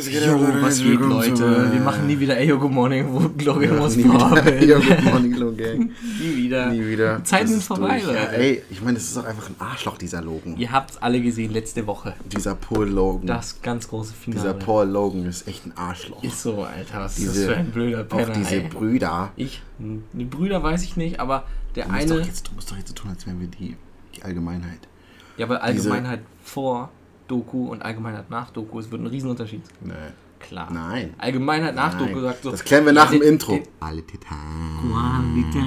Was Leute? was geht, Leute? Wir machen nie wieder Eyo Good Morning, Ja, nie wieder. vorbilden. Ja, Good Morning, Low Gang. Nie wieder. Nie wieder. Zeiten sind ist vorbei, durch. Ja, Leute. ey, ich meine, das ist doch einfach ein Arschloch, dieser Logan. Ihr habt's alle gesehen letzte Woche. Dieser Paul Logan. Das ganz große dieser Finale. Paul Logan ist echt ein Arschloch. ist so, Alter. Was ist das diese, für ein blöder Penner, auch diese ey. Brüder. Ich, die Brüder weiß ich nicht, aber der Du musst, doch eine. jetzt, du musst doch jetzt so tun, als wären wir die, die Allgemeinheit. Ja, aber diese- Allgemeinheit vor Doku und Allgemeinheit nach Doku, es wird ein Riesenunterschied. Nee. Klar. Nein. Allgemeinheit nach Nein. Doku sagt so. Das klären wir nach dem Intro. den- Quality Time. Qualität.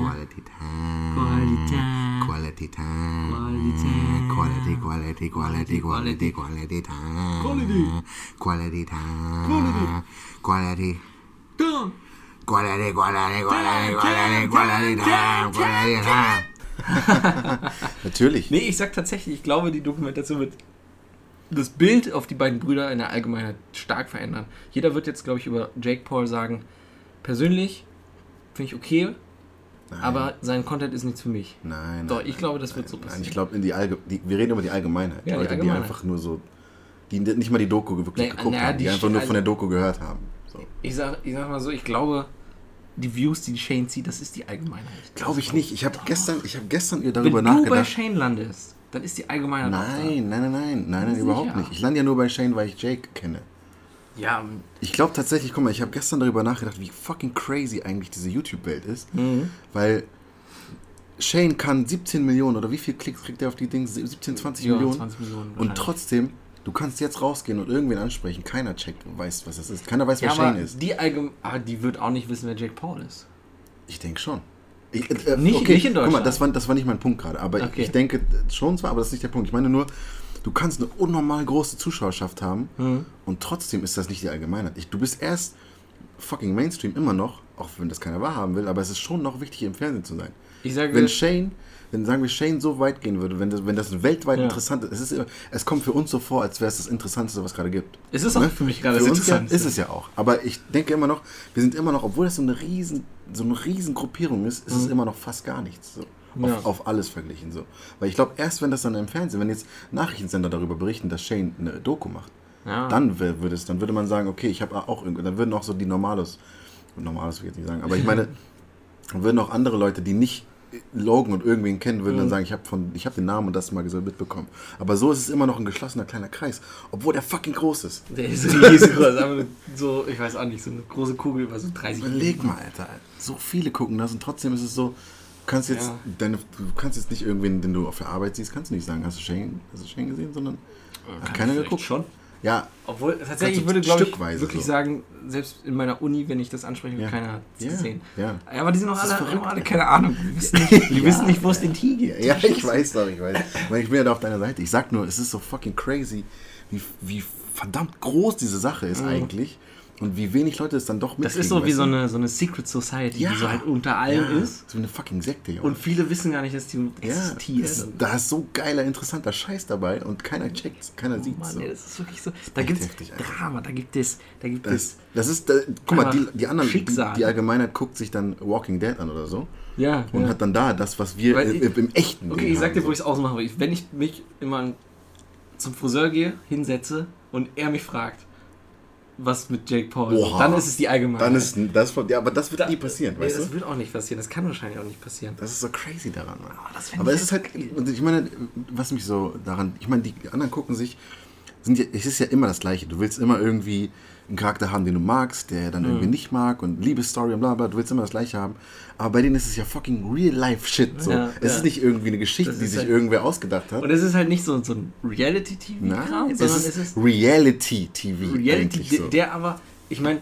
Quality Time. Qualität. Quality Time. Qualität. Quality, quality, quality, quality, quality time. Quality. Quality time. Quality. Quality, quality, quality, quality, quality time. Quality time. Natürlich. Nee, ich sag tatsächlich, ich glaube, die Dokumentation wird das Bild auf die beiden Brüder in der Allgemeinheit stark verändern. Jeder wird jetzt, glaube ich, über Jake Paul sagen, persönlich finde ich okay, Nein. aber sein Content ist nichts für mich. Nein. Doch, nein, ich glaube, das wird so Nein, passieren. ich glaube, in die Allge die, wir reden über die Allgemeinheit. Ja, die Leute, Allgemeinheit. die einfach nur so, die nicht mal die Doku wirklich Nee, geguckt na, haben, die, die einfach nur also- von der Doku gehört haben. So. Ich sag, ich sag mal so, ich glaube, die Views, die Shane zieht, das ist die Allgemeinheit. Glaube ich nicht. Ich habe gestern, ich habe gestern Wenn darüber du bei nachgedacht. Shane landest, dann ist die Allgemeinheit auch Nein, nein, nein, nein, nein, nein, Sicher. überhaupt nicht. Ich lande ja nur bei Shane, weil ich Jake kenne. Ja, Ich glaube tatsächlich, guck mal, ich habe gestern darüber nachgedacht, wie fucking crazy eigentlich diese YouTube-Welt ist. Mhm. Weil Shane kann 17 Millionen oder wie viel Klicks kriegt er auf die Dinge? 17, 20 ja, Millionen. 20 Millionen. Und trotzdem, du kannst jetzt rausgehen und irgendwen ansprechen. Keiner checkt und weiß, was das ist. Keiner weiß, wer ja, aber Shane ist. die Allgeme aber die wird auch nicht wissen, wer Jake Paul ist. Ich denke schon. Ich, äh, Nicht- okay, nicht in Guck mal, Deutschland. das war, das war nicht mein Punkt gerade. Aber Okay. ich denke schon zwar, aber das ist nicht der Punkt. Ich meine nur, du kannst eine unnormal große Zuschauerschaft haben Mhm. und trotzdem ist das nicht die Allgemeinheit. Ich, du bist erst fucking Mainstream immer noch, auch wenn das keiner wahrhaben will, aber es ist schon noch wichtig, im Fernsehen zu sein. Ich sage, Wenn Shane, wenn sagen wir Shane so weit gehen würde, wenn das, wenn das weltweit Ja. interessant ist, es, ist es kommt für uns so vor, als wäre es das Interessanteste, was es gerade gibt. es ist auch Ne? für mich gerade das Interessantste. ist es ja auch. Aber ich denke immer noch, wir sind immer noch, obwohl das so eine riesen, so eine riesen Gruppierung ist, ist es immer noch fast gar nichts. So. Auf, Mhm. Ja. auf alles verglichen. So. Weil ich glaube, erst wenn das dann im Fernsehen, wenn jetzt Nachrichtensender darüber berichten, dass Shane eine Doku macht, Ja. dann würde es, dann würde man sagen, okay, ich habe auch irgend- dann würden auch so die Normalos, Normalos will ich jetzt nicht sagen, aber ich meine, dann würden auch andere Leute, die nicht Logan und irgendwen kennen, würden dann Mhm. sagen, ich habe von, ich habe den Namen und das mal so mitbekommen. Aber so ist es immer noch ein geschlossener kleiner Kreis, obwohl der fucking groß ist. Der ist riesengroß, aber so, ich weiß auch nicht, so eine große Kugel über so 30 Überleg mal, Alter. So viele gucken das und trotzdem ist es so, du kannst jetzt Ja. deine, du kannst jetzt nicht irgendwen, den du auf der Arbeit siehst, kannst du nicht sagen, hast du Shane, hast du Shane gesehen, sondern hat Kann keiner geguckt. Schon. Ja, Obwohl, tatsächlich, ich würde, glaube ich, wirklich so. sagen, selbst in meiner Uni, wenn ich das anspreche, Ja. keiner hat es Ja, gesehen. ja. aber die sind noch alle, verrückt, alle keine Ahnung. Die wissen nicht, die wissen nicht wo es den Tee gibt. Ja, ich weiß doch, ich weiß. Weil ich bin ja da auf deiner Seite. Ich sag nur, es ist so fucking crazy, wie, wie verdammt groß diese Sache ist eigentlich und wie wenig Leute es dann doch Mhm. Das mitkriegen. ist so wie so eine, so eine Secret Society, Ja. die so halt unter allen ja, ist. So eine fucking Sekte, Junge. Und viele wissen gar nicht, dass die ja, existiert. das, da ist so geiler, interessanter Scheiß dabei und keiner checkt's, keiner sieht's. Mann, so. ey, das ist wirklich so. Da gibt es heftig. Drama, da gibt es, da gibt Das, es. das ist, da, guck mal, die, die anderen, die, die Allgemeinheit guckt sich dann Walking Dead an oder so Ja. und ja. hat dann da das, was wir im, ich- im echten Okay, ich sag dir, haben, wo ich es ausmache. Ich- Wenn ich mich immer zum Friseur gehe, hinsetze und er mich fragt, was mit Jake Paul, Oha. dann ist es die Allgemeinheit. Dann ist das, ja, aber das wird Da- nie passieren, Nee, weißt das du? wird auch nicht passieren. Das kann wahrscheinlich auch nicht passieren. Das ist so crazy daran, Mann. Aber das fänd Aber es ist halt, ich meine, was mich so daran, ich meine, die anderen gucken sich, sind ja, es ist ja immer das Gleiche. Du willst immer irgendwie einen Charakter haben, den du magst, der dann Mhm. irgendwie nicht mag und Liebesstory und bla bla, du willst immer das Gleiche haben. Aber bei denen ist es ja fucking real life shit. So. Ja, es ja. ist nicht irgendwie eine Geschichte, die sich halt- irgendwer ausgedacht hat. Und es ist halt nicht so, so ein Reality-TV-Kram, sondern es ist ist Reality TV. Reality, so. der aber, ich meine,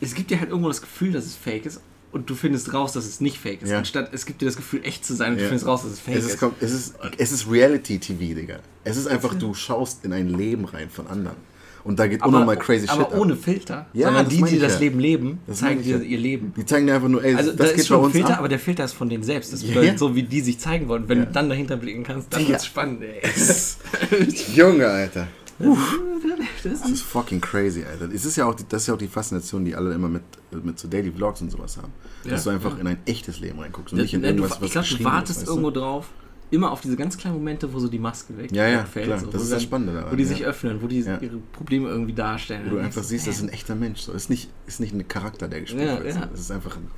es gibt dir halt irgendwo das Gefühl, dass es fake ist und du findest raus, dass es nicht fake ist. Ja. Anstatt es gibt dir das Gefühl, echt zu sein und Ja. du findest raus, dass es fake es ist, komm, es ist, es ist Reality TV, Digga. Es ist einfach, du schaust in ein Leben rein von anderen. Und da geht unnormal crazy aber shit ab. ohne Filter. Ja, sondern das die, die das ja. Leben leben, Das zeigen dir ja. ihr Leben. Die zeigen dir einfach nur, ey, Also das da geht ist schon bei uns Filter, ab. aber der Filter ist von denen selbst. Das Ja. bedeutet, so wie die sich zeigen wollen. Wenn Ja. du dann dahinter blicken kannst, dann Ja. wird's spannend, ey. Junge, Alter. Das Das ist fucking crazy, Alter. Es ist ja auch die, das ist ja auch die Faszination, die alle immer mit, mit so Daily Vlogs und sowas haben. Ja, Dass du einfach ja. in ein echtes Leben reinguckst und nicht in Ne, du, irgendwas, was ich glaube, du wartest irgendwo drauf, immer auf diese ganz kleinen Momente, wo so die Maske weg, Ja, ja, wegfällt. klar. so, Das ist dann- das Spannende daran. Wo die ja. sich öffnen, wo die Ja. ihre Probleme irgendwie darstellen. Wo du einfach siehst, das ist ein echter Mensch. So. Ist, nicht, ist nicht ein Charakter, der gespielt Ja, wird. ja. Es ist einfach ein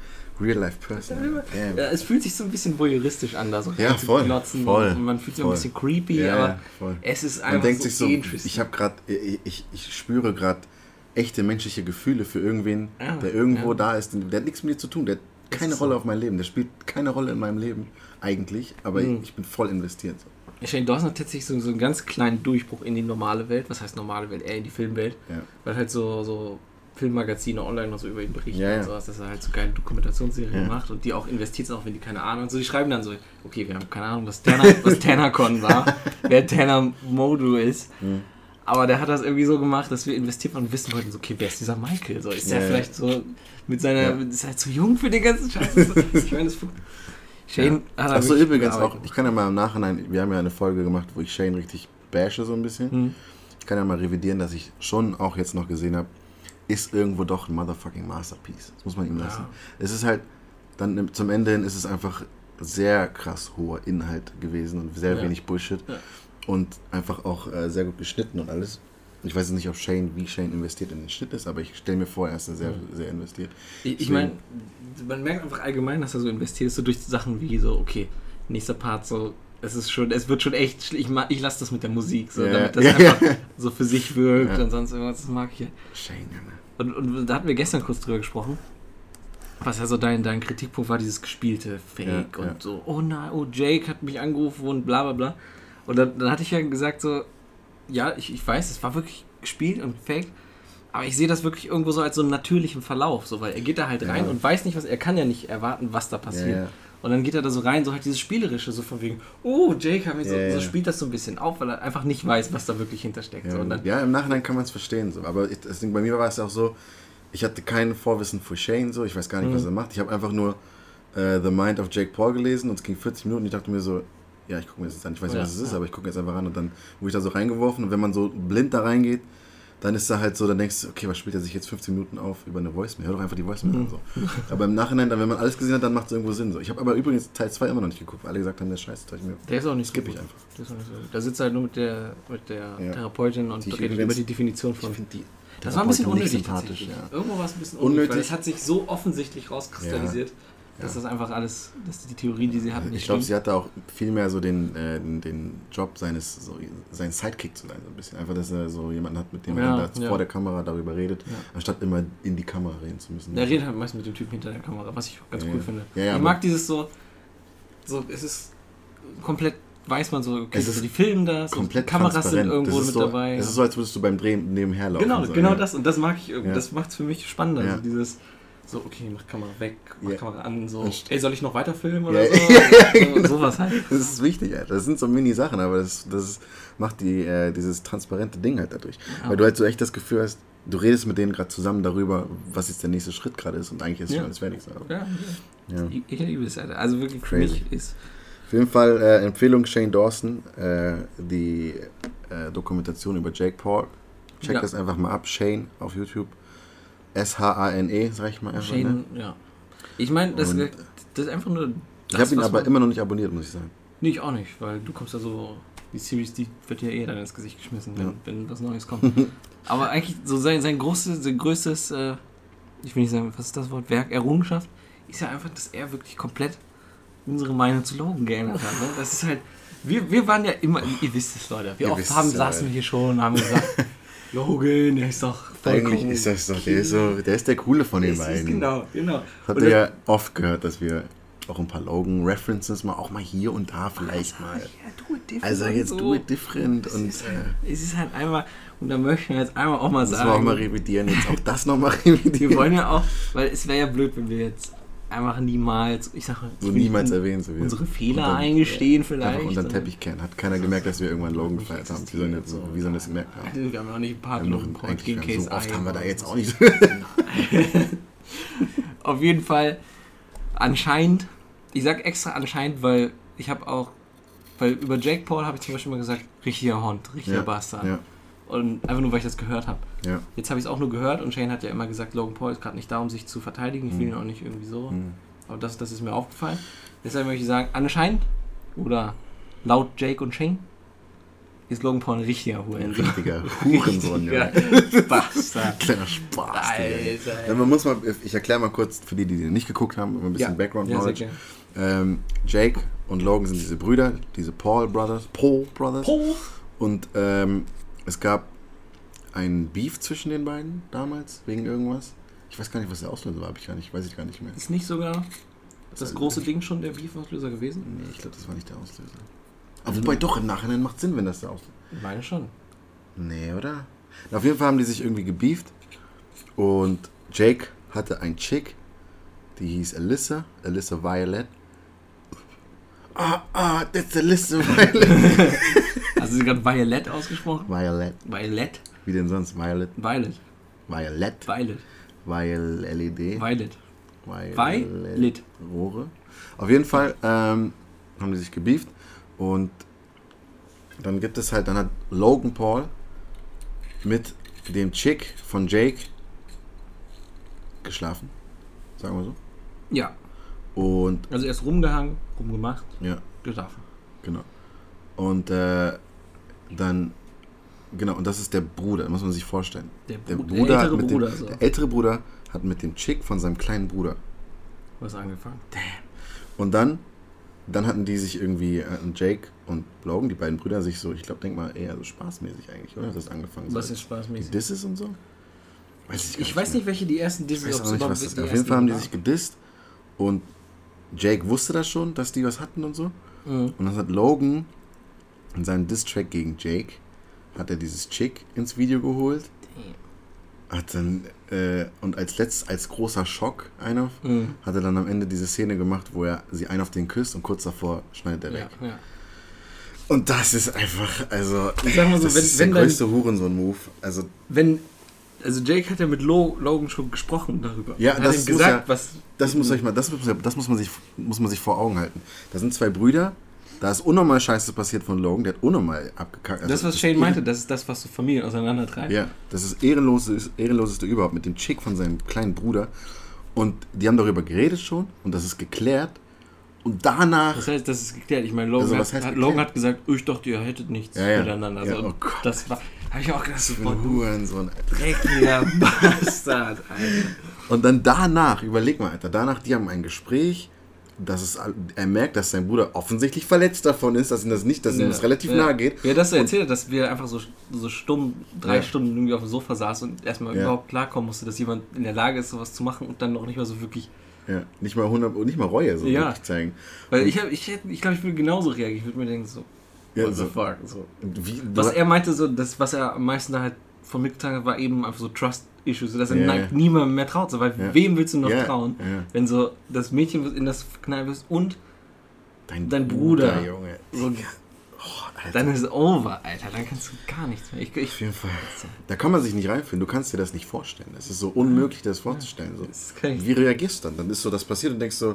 Real-Life-Person. Ja, es fühlt sich so ein bisschen voyeuristisch an, da so Ja, voll, glotzen voll, man fühlt sich voll. ein bisschen creepy, aber es ist einfach Man denkt so sich so, interesting. ich habe gerade, ich, ich, spüre gerade echte menschliche Gefühle für irgendwen, der irgendwo da ist. Der hat nichts mit dir zu tun. Der hat Das keine Rolle so. auf mein Leben. Der spielt keine Rolle in meinem Leben eigentlich, aber Mhm. ich bin voll investiert. Shane Dawson hat tatsächlich so, so einen ganz kleinen Durchbruch in die normale Welt. Was heißt normale Welt? Eher in die Filmwelt. Ja. Weil halt so, so Filmmagazine online noch so über ihn berichten Ja, ja. und sowas, dass er halt so geile Dokumentationsserien Ja. macht und die auch investiert sind, auch wenn die keine Ahnung haben. So, die schreiben dann so, okay, wir haben keine Ahnung, was Tanner, was TannerCon war, wer Tanner Modu ist. Mhm. Aber der hat das irgendwie so gemacht, dass wir investiert waren und wissen wollten, so, okay, wer ist dieser Michael? So, ist der Ja, ja. vielleicht so mit seiner, Ja. ist er zu jung für den ganzen Scheiß? ich meine, das Shane hat da Achso, übrigens auch, ich kann ja mal im Nachhinein, wir haben ja eine Folge gemacht, wo ich Shane richtig bashe so ein bisschen. Hm. Ich kann ja mal revidieren, dass ich schon auch jetzt noch gesehen habe, ist irgendwo doch ein motherfucking Masterpiece. Das muss man ihm lassen. Ja. Es ist halt, dann zum Ende hin ist es einfach sehr krass hoher Inhalt gewesen und sehr Ja. wenig Bullshit. Ja. Und einfach auch äh, sehr gut geschnitten und alles. Ich weiß jetzt nicht, ob Shane, wie Shane investiert in den Schnitt ist, aber ich stelle mir vor, er ist sehr, sehr investiert. Ich, ich meine, man merkt einfach allgemein, dass er so investiert ist, so durch Sachen wie so, okay, nächster Part, so, es ist schon, es wird schon echt, ich, ich lasse das mit der Musik, so, Ja, damit das ja, einfach ja. so für sich wirkt Ja. und sonst irgendwas, das mag ich ja. Shane, Junge. Und, und da hatten wir gestern kurz drüber gesprochen, was ja so dein, dein Kritikpunkt war, dieses gespielte Fake Ja, und ja. so, oh nein, oh Jake hat mich angerufen und bla bla bla. Und dann, dann hatte ich ja gesagt so, ja, ich, ich weiß, es war wirklich gespielt und fake, aber ich sehe das wirklich irgendwo so als so einen natürlichen Verlauf, so, weil er geht da halt rein Ja. und weiß nicht, was, er kann ja nicht erwarten, was da passiert. Ja, ja. Und dann geht er da so rein, so halt dieses Spielerische, so von wegen, oh, Jake mich so, so spielt das so ein bisschen auf, weil er einfach nicht weiß, was da wirklich hintersteckt. so. Ja, Und dann, ja, im Nachhinein kann man es verstehen. So. Aber ich, Ding, bei mir war es auch so, ich hatte kein Vorwissen für Shane, so. ich weiß gar nicht, was Mhm. er macht. Ich habe einfach nur äh, The Mind of Jake Paul gelesen und es ging 40 Minuten. Ich dachte mir so, ja, ich gucke mir das jetzt an. Ich weiß nicht, Ja, was es ist, ja. aber ich gucke jetzt einfach an und dann wurde ich da so reingeworfen. Und wenn man so blind da reingeht, dann ist da halt so, dann denkst du, okay, was spielt er sich jetzt 15 Minuten auf über eine Voicemail? Hör doch einfach die Voicemail an. So. Aber im Nachhinein, dann, wenn man alles gesehen hat, dann macht es irgendwo Sinn. So. Ich habe aber übrigens Teil 2 immer noch nicht geguckt, weil alle gesagt haben, der hab ich mir, der ist auch nicht skippe so ich einfach. Der ist auch nicht so. Da sitzt halt nur mit der, mit der Ja. Therapeutin und Die redet über die Definition von. die Das war ein bisschen unnötig. Ja. Irgendwo war es ein bisschen unnötig, Unnötig. weil es hat sich so offensichtlich rauskristallisiert, dass das einfach alles, dass die Theorien, die sie hatten, nicht Ich glaube, sie hatte auch viel mehr so den, äh, den, Job seines, so, sein Sidekick zu sein, so ein bisschen. Einfach, dass er so jemanden hat, mit dem Ja, er da ja. vor der Kamera darüber redet, Ja. anstatt immer in die Kamera reden zu müssen. Der redet halt meist mit dem Typen hinter der Kamera, was ich ganz cool finde. Ich mag dieses so, so, es ist komplett, weiß man so, okay, Es so die filmen das, komplett die Kameras sind transparent. irgendwo mit so, dabei. Es ist so, als würdest du beim Drehen nebenher laufen. genau, so, genau das und das mag ich, irgendwie, das macht es für mich spannender. Ja. So dieses, so, okay, mach Kamera weg, mach Ja. Kamera an, so, ey, soll ich noch weiter filmen oder Ja, so? ja, ja, so genau. sowas halt. Das ist wichtig, Alter. Das sind so Mini-Sachen, aber das, das macht die, äh, dieses transparente Ding halt dadurch. Ja. Weil du halt so echt das Gefühl hast, du redest mit denen gerade zusammen darüber, was jetzt der nächste Schritt gerade ist und eigentlich ist Ja. schon alles fertig. So. Ja, Ja. ich, ich liebe es, Alter. Also wirklich, für Crazy. mich ist, Auf jeden Fall äh, Empfehlung Shane Dawson, äh, die äh, Dokumentation über Jake Paul. Check Ja. das einfach mal ab. Shane auf YouTube. S-H-A-N-E, sag ich mal einfach. Ne? Shane, ja. Ich meine, das, das ist einfach nur. Ich das, habe ihn aber immer noch nicht abonniert, muss ich sagen. Nee, ich auch nicht, weil du kommst ja so. Die Series, die wird ja eh dann ins Gesicht geschmissen, wenn, Ja. wenn was Neues kommt. Aber eigentlich so sein, sein großes, sein größtes, äh, ich will nicht sagen, was ist das Wort, Werk, Errungenschaft, ist ja einfach, dass er wirklich komplett unsere Meinung zu Logan geändert hat. Ne? Das ist halt, wir, wir waren ja immer, ihr wisst es, Leute, wie Ihr oft haben, ja, saßen wir hier schon und haben gesagt, Logan, der ist doch Eigentlich ist das doch, der ist, so, der ist der Coole von den Das beiden. Genau, genau. Ihr das- ja oft gehört, dass wir auch ein paar Logan-References mal auch mal hier und da vielleicht mal. Ja, Also jetzt so. do it different Es und ist, äh, halt, es ist halt einmal, und da möchten wir jetzt einmal auch mal sagen, wir auch mal revidieren, jetzt auch das nochmal wir revidieren. wollen ja auch, weil es wäre ja blöd, wenn wir jetzt einfach niemals, ich sage, so niemals erwähnen. So wie unsere Fehler unter- eingestehen vielleicht. Einfach unter den Teppich kehren. Hat keiner gemerkt, dass wir irgendwann Logan gefeiert haben. Wie sollen das, so, wie sollen das gemerkt haben? Also, Wir haben ja auch nicht ein paar Logan gegen Case so oft haben wir da jetzt auch nicht. Auf jeden Fall, anscheinend, ich sag extra anscheinend, weil ich habe auch, weil über Jake Paul habe ich zum Beispiel mal gesagt, richtiger Hund, richtiger ja, Bastard. ja, Und einfach nur, weil ich das gehört habe. ja. Jetzt habe ich es auch nur gehört und Shane hat ja immer gesagt, Logan Paul ist gerade nicht da, um sich zu verteidigen. Ich will Mhm. ihn auch nicht irgendwie so. Hm. Aber das, das ist mir aufgefallen. Deshalb möchte ich sagen, anscheinend oder laut Jake und Shane ist Logan Paul ein richtiger Hurensohn. richtiger Hurensohn, Ja. Bastard. Kleiner Spaß. Alter. Ja, man muss mal, ich erkläre mal kurz für die, die den nicht geguckt haben, ein bisschen Background ja, sehr Knowledge. gerne. ähm, Jake und Logan sind diese Brüder, diese Paul Brothers, Paul Brothers. Paul. Und ähm, es gab einen Beef zwischen den beiden damals, wegen irgendwas. Ich weiß gar nicht, was der Auslöser war, ich gar nicht, weiß ich gar nicht mehr. Ist nicht sogar das große Ding schon der Beef-Auslöser gewesen? Nee, ich glaube, das war nicht der Auslöser. Aber wobei doch, im Nachhinein macht Sinn, wenn das der Auslöser Ich meine schon. Nee, oder? Auf jeden Fall haben die sich irgendwie gebieft. Und Jake hatte ein Chick, die hieß Alyssa, Alyssa Violet. Ah, ah, that's Alyssa Violet. Also sie gerade Violet ausgesprochen? Violet. Violet? Wie denn sonst? Violet. Violet. Violet. Violet. Violet. LED. Violet. Violet. Violet. Rohre. Auf jeden Fall ähm, haben die sich gebieft. Und dann gibt es halt, dann hat Logan Paul mit dem Chick von Jake geschlafen. Sagen wir so. Ja. Und Also erst rumgehangen, rumgemacht, ja, geschlafen. genau. Und äh, dann, genau, und das ist der Bruder, muss man sich vorstellen. Der, Der Bru- Bruder, der ältere Bruder. dem, so. der ältere Bruder hat mit dem Chick von seinem kleinen Bruder. Was angefangen. Und dann, dann hatten die sich irgendwie, äh, Jake und Logan, die beiden Brüder, sich so, ich glaube, denk mal eher so spaßmäßig eigentlich, oder? Das angefangen Was so. ist spaßmäßig? Disses und so? Weiß gar Ich weiß mehr. nicht, welche die ersten Ich Disney weiß auch nicht, was das die Auf jeden Fall haben die waren. sich gedisst und Jake wusste das schon, dass die was hatten und so. Mhm. Und dann hat Logan in seinem Diss-Track gegen Jake, hat er dieses Chick ins Video geholt. Hat dann, äh, und als letztes, als großer Schock einer, Mhm. hat er dann am Ende diese Szene gemacht, wo er sie einen auf den küsst und kurz davor schneidet er Ja, weg. ja. Und das ist einfach, also, Ich sag mal so, das wenn- ist wenn der dein- größte Hurensohn-Move. Also, Wenn, also Jake hat ja mit Lo, Logan schon gesprochen darüber. Ja, das ihm muss gesagt, ja- was. das muss, euch mal, das, muss, das muss, man sich, muss man sich vor Augen halten. Da sind zwei Brüder, da ist unnormal Scheiße passiert von Logan, der hat unnormal abgekackt. Also, Das, was Shane meinte, das ist das, was so Familien auseinandertreibt. Ja, das ist ehrenloses, ehrenloseste überhaupt mit dem Chick von seinem kleinen Bruder. Und die haben darüber geredet schon und das ist geklärt. Und danach. Das heißt, das ist geklärt. Ich meine, Logan, Also, hat, hat? Logan hat gesagt, "Oh, ich dachte, ihr hättet nichts Ja, ja. miteinander. Also, Ja, oh Gott. das war, habe ich auch gedacht, so, ein Hurensohn, Alter. dreckiger Bastard, Alter. Und dann danach, überleg mal, Alter, danach, die haben ein Gespräch, dass es, er merkt, dass sein Bruder offensichtlich verletzt davon ist, dass ihm das nicht, dass ihm das relativ ja. nahe geht. Ja, das er erzählt hat, dass wir einfach so, so stumm, drei Ja. Stunden irgendwie auf dem Sofa saßen und erstmal Ja. überhaupt klarkommen musste, dass jemand in der Lage ist, sowas zu machen und dann noch nicht mal so wirklich. Ja, nicht mal 100, nicht mal Reue so Ja. wirklich zeigen. Weil ich, hab, ich, hätte- ich glaube, ich würde genauso reagieren. Ich würde mir denken, so, Ja, what the so. fuck. So. Und Wie, Was er meinte, so, das, was er am meisten da halt von mitgetragen hat, war eben einfach so Trust-Issues, dass er ja. niemandem mehr traut. So, weil Ja. wem willst du noch Ja, trauen, wenn so das Mädchen in das Knall ist und dein, dein Bruder. Junge. so, Oh, dann ist es over, Alter. Dann kannst du gar nichts mehr. Ich, Auf ich, jeden Fall. Da kann man sich nicht reinfühlen. Du kannst dir das nicht vorstellen. Es ist so unmöglich, das vorzustellen. So. das Wie reagierst du dann? Dann ist so das passiert und denkst so,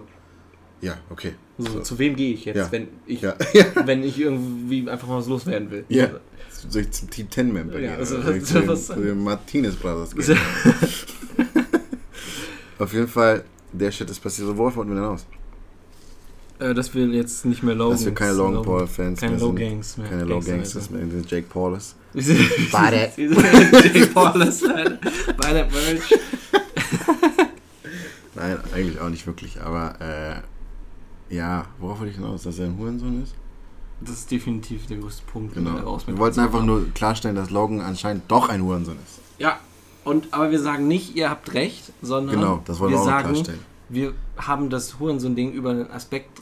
ja, okay. So, So. Zu wem gehe ich jetzt, Ja. wenn ich Ja, wenn ich irgendwie einfach mal was loswerden will? ja. Soll ich zum Team 10 Member Ja, gehen? also soll ich zu den, zu den Martinez Brothers gehen? Auf jeden Fall, der Shit ist passiert. So, worauf wollten wir denn aus? äh, dass wir jetzt nicht mehr Logan. Dass wir keine Logan Paul-Fans keine mehr sind. Low-Gangs mehr. Keine Low Gangsters mehr, wir sind Jake Paulis. Beide. Beide. Jake Paulus, Alter. Beide Merch. Nein, eigentlich auch nicht wirklich, aber äh, ja, worauf wollte ich hinaus? Dass er ein Hurensohn ist? Das ist definitiv der größte Punkt. den wir Genau. Wir wollten einfach haben. nur klarstellen, dass Logan anscheinend doch ein Hurensohn ist. Ja, und, aber wir sagen nicht, ihr habt recht, sondern Genau, das wollen wir, wir auch sagen, klarstellen. wir haben das Hurensohn-Ding über einen Aspekt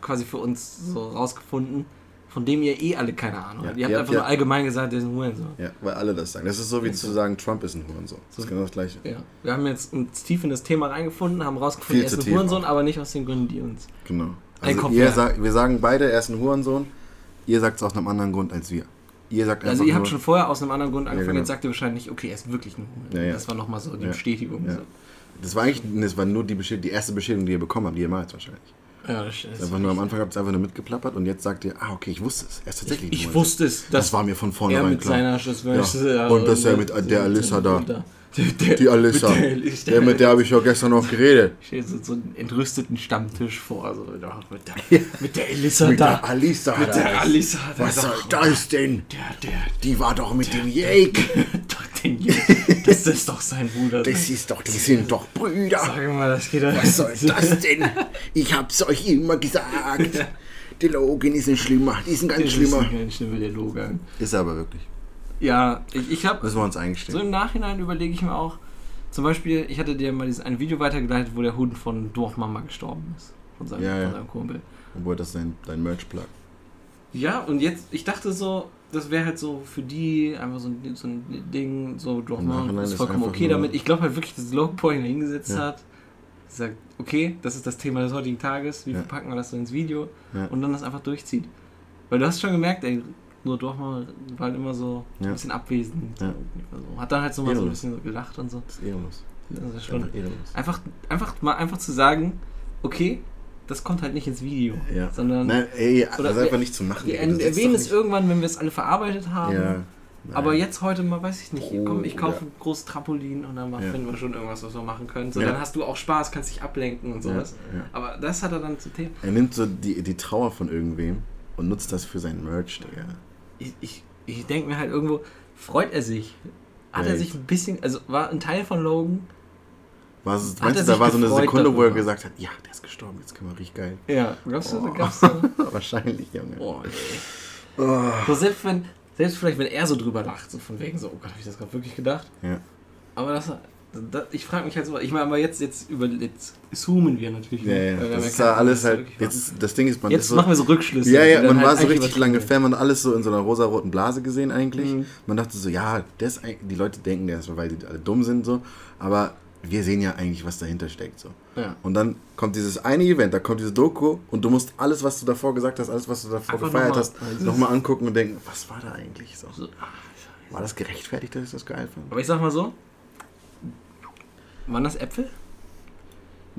quasi für uns so rausgefunden, von dem ihr eh alle keine Ahnung Ja, habt. Ihr habt ihr habt einfach ja- nur allgemein gesagt, der ist ein Hurensohn. Ja, weil alle das sagen. Das ist so wie zu sagen, Trump ist ein Hurensohn. Das ist genau das Gleiche. Ja. Wir haben jetzt uns tief in das Thema reingefunden, haben rausgefunden, Viel er ist ein Hurensohn, auch. aber nicht aus den Gründen, die uns. Genau. Also Kopf ihr mehr. sagt, wir sagen beide, er ist ein Hurensohn. Ihr sagt es aus einem anderen Grund als wir. Ihr sagt Also ihr habt schon vorher aus einem anderen Grund angefangen, genau. jetzt sagt ihr wahrscheinlich, okay, er ist wirklich ein Hurensohn. Ja, ja. Das war nochmal so die Ja. Bestätigung. Ja. So. das war eigentlich, das war nur die, Bestätigung, die erste Bestätigung, die ihr bekommen habt, jemals wahrscheinlich. Ja, das, das einfach nur am Anfang habt ihr einfach nur mitgeplappert und jetzt sagt ihr, ah okay, ich wusste es. Er ist tatsächlich Ich Hurensohn. wusste es, Das war mir von er vornherein klar. seiner Schwester Ja. Und dass er mit der Alyssa da- Der, Die Alissa. Mit der, ich Der, mit der habe ich ja gestern noch geredet. Ich stelle so, so einen entrüsteten Stammtisch vor. So, ja, mit, der, mit der Elissa Mit da. der Alissa. mit der da. Alissa. da Was soll das denn? Der, der, Die war doch mit dem Jake. doch, den, das ist doch sein Bruder. Das ist doch, die sind doch Brüder. Sag mal, das geht doch. Was soll das denn? Ich hab's euch immer gesagt. Der Logan ist ein Schlimmer. Die ist ein ganz Das schlimmer. ist ein Schlimmer, der Logan. Ist er aber wirklich. Ja, ich, ich habe Müssen wir uns so eingestehen. im Nachhinein überlege ich mir auch, zum Beispiel, ich hatte dir mal dieses ein Video weitergeleitet, wo der Hund von Dorfmama gestorben ist. Von seinem, Ja, ja. Von seinem Kumpel. Obwohl das dein, dein Merch-Plug. Ja, und jetzt, ich dachte so, das wäre halt so für die einfach so ein, so ein Ding, so Dorfmama Nachhinein ist vollkommen okay damit. Ich glaube halt wirklich, dass ihn hingesetzt Ja. hat, sagt, okay, das ist das Thema des heutigen Tages, wie Ja. verpacken wir das so ins Video Ja. und dann das einfach durchzieht. Weil du hast schon gemerkt, ey, nur Dorfmama war halt immer so ein bisschen abwesend. So, Ja. so. Hat dann halt so mal so ein bisschen so gelacht und so. Das ist ehrenlos. Das ist Das ist schon einfach ehrenlos. einfach, einfach mal einfach zu sagen, okay, das kommt halt nicht ins Video, Ja. sondern Nein, ey, das Oder ist wir- einfach nicht zu machen. wir. Das ist erwähnen es irgendwann, wenn wir es alle verarbeitet haben. Ja. Nein. Aber jetzt heute mal, weiß ich nicht, Oh, komm, ich kaufe ja. ein großes Trampolin und dann Ja. finden wir schon irgendwas, was wir machen können. So, Ja. dann hast du auch Spaß, kannst dich ablenken und sowas. Ja. Aber das hat er dann zum Thema. Er nimmt so die, die Trauer von irgendwem und nutzt das für sein Merch, Digga. Ich, ich, ich denke mir halt irgendwo, freut er sich? Hat er sich ein bisschen, also war ein Teil von Logan, War es, Hat meinst du, da war so eine Sekunde, wo er darüber? gesagt hat, ja, der ist gestorben, jetzt können wir richtig geil. ja, glaubst du, Oh. gab's da? Wahrscheinlich, Junge. Boah, ey. Oh. So, selbst wenn, selbst vielleicht, wenn er so drüber lacht, so von wegen so, oh Gott, habe ich das gerade wirklich gedacht? Ja. Aber das, das ich frage mich halt so, ich meine, aber jetzt, jetzt über, jetzt zoomen wir natürlich. Ja, ja. Das ist ja alles was halt. Jetzt ist, das Ding ist, man jetzt ist so, machen wir so Rückschlüsse. Ja, ja, man halt war so richtig lange Fan, man hat alles so in so einer rosaroten Blase gesehen eigentlich. Mhm. Man dachte so, ja, eigentlich- die Leute denken, ist, weil die alle dumm sind so, aber wir sehen ja eigentlich, was dahinter steckt so. Ja. Und dann kommt dieses eine Event, da kommt diese Doku und du musst alles, was du davor gesagt hast, alles, was du davor Einfach gefeiert noch mal- hast, nochmal angucken und denken, was war da eigentlich so? So, ah, War das gerechtfertigt, dass ich das geil fand? Aber ich sag mal so, waren das Äpfel?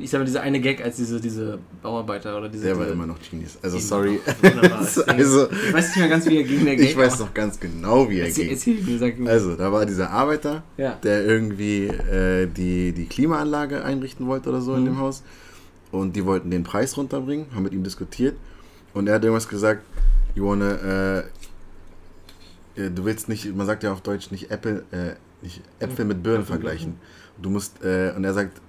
Ich sag mal, dieser eine Gag als diese, diese Bauarbeiter oder diese. Der war immer noch Genius. Also sorry. Wunderbar. also, ich weiß nicht mehr ganz, wie er gegen der Gag ich weiß noch ganz genau, wie er Erzähl, ging. erzähl. Also, da war dieser Arbeiter, ja. der irgendwie äh, die, die Klimaanlage einrichten wollte oder so in Mhm. dem Haus. Und die wollten den Preis runterbringen, haben mit ihm diskutiert. Und er hat irgendwas gesagt, you wanna, äh, äh, du willst nicht, man sagt ja auf Deutsch nicht Apple, äh, nicht Äpfel mit Birnen vergleichen. Du musst, äh, und er sagt,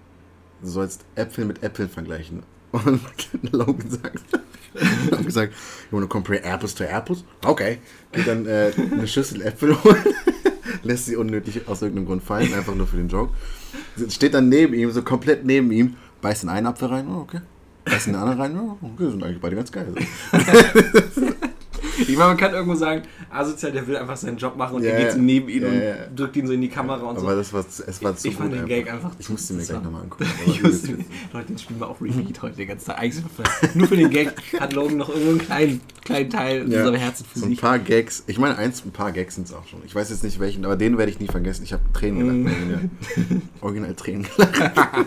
du sollst Äpfel mit Äpfeln vergleichen. Und Logan sagt, hat gesagt, you wanna compare apples to apples? Okay. Geht dann äh, eine Schüssel Äpfel holen, lässt sie unnötig aus irgendeinem Grund fallen, einfach nur für den Joke. Steht dann neben ihm, so komplett neben ihm, beißt in einen Apfel rein, oh, okay. Beißt in den anderen rein, oh, okay, sind eigentlich beide ganz geil. Ich meine, man kann irgendwo sagen, asozial, der will einfach seinen Job machen und Ja, er geht neben ihn und drückt ihn so in die Kamera und so. Aber das war, es war zu ich fand den Gag einfach. Ich musste mir gleich nochmal angucken. Leute, den spielen wir auf Repeat heute den ganzen Tag. Eigentlich nur für den Gag hat Logan noch irgendwo einen kleinen, kleinen Teil in Ja. unserem Herzen für So ein paar Gags, ich meine, eins, ein paar Gags sind es auch schon. Ich weiß jetzt nicht welchen, aber den werde ich nie vergessen. Ich habe Tränen gelacht. original. Original Tränen gelacht.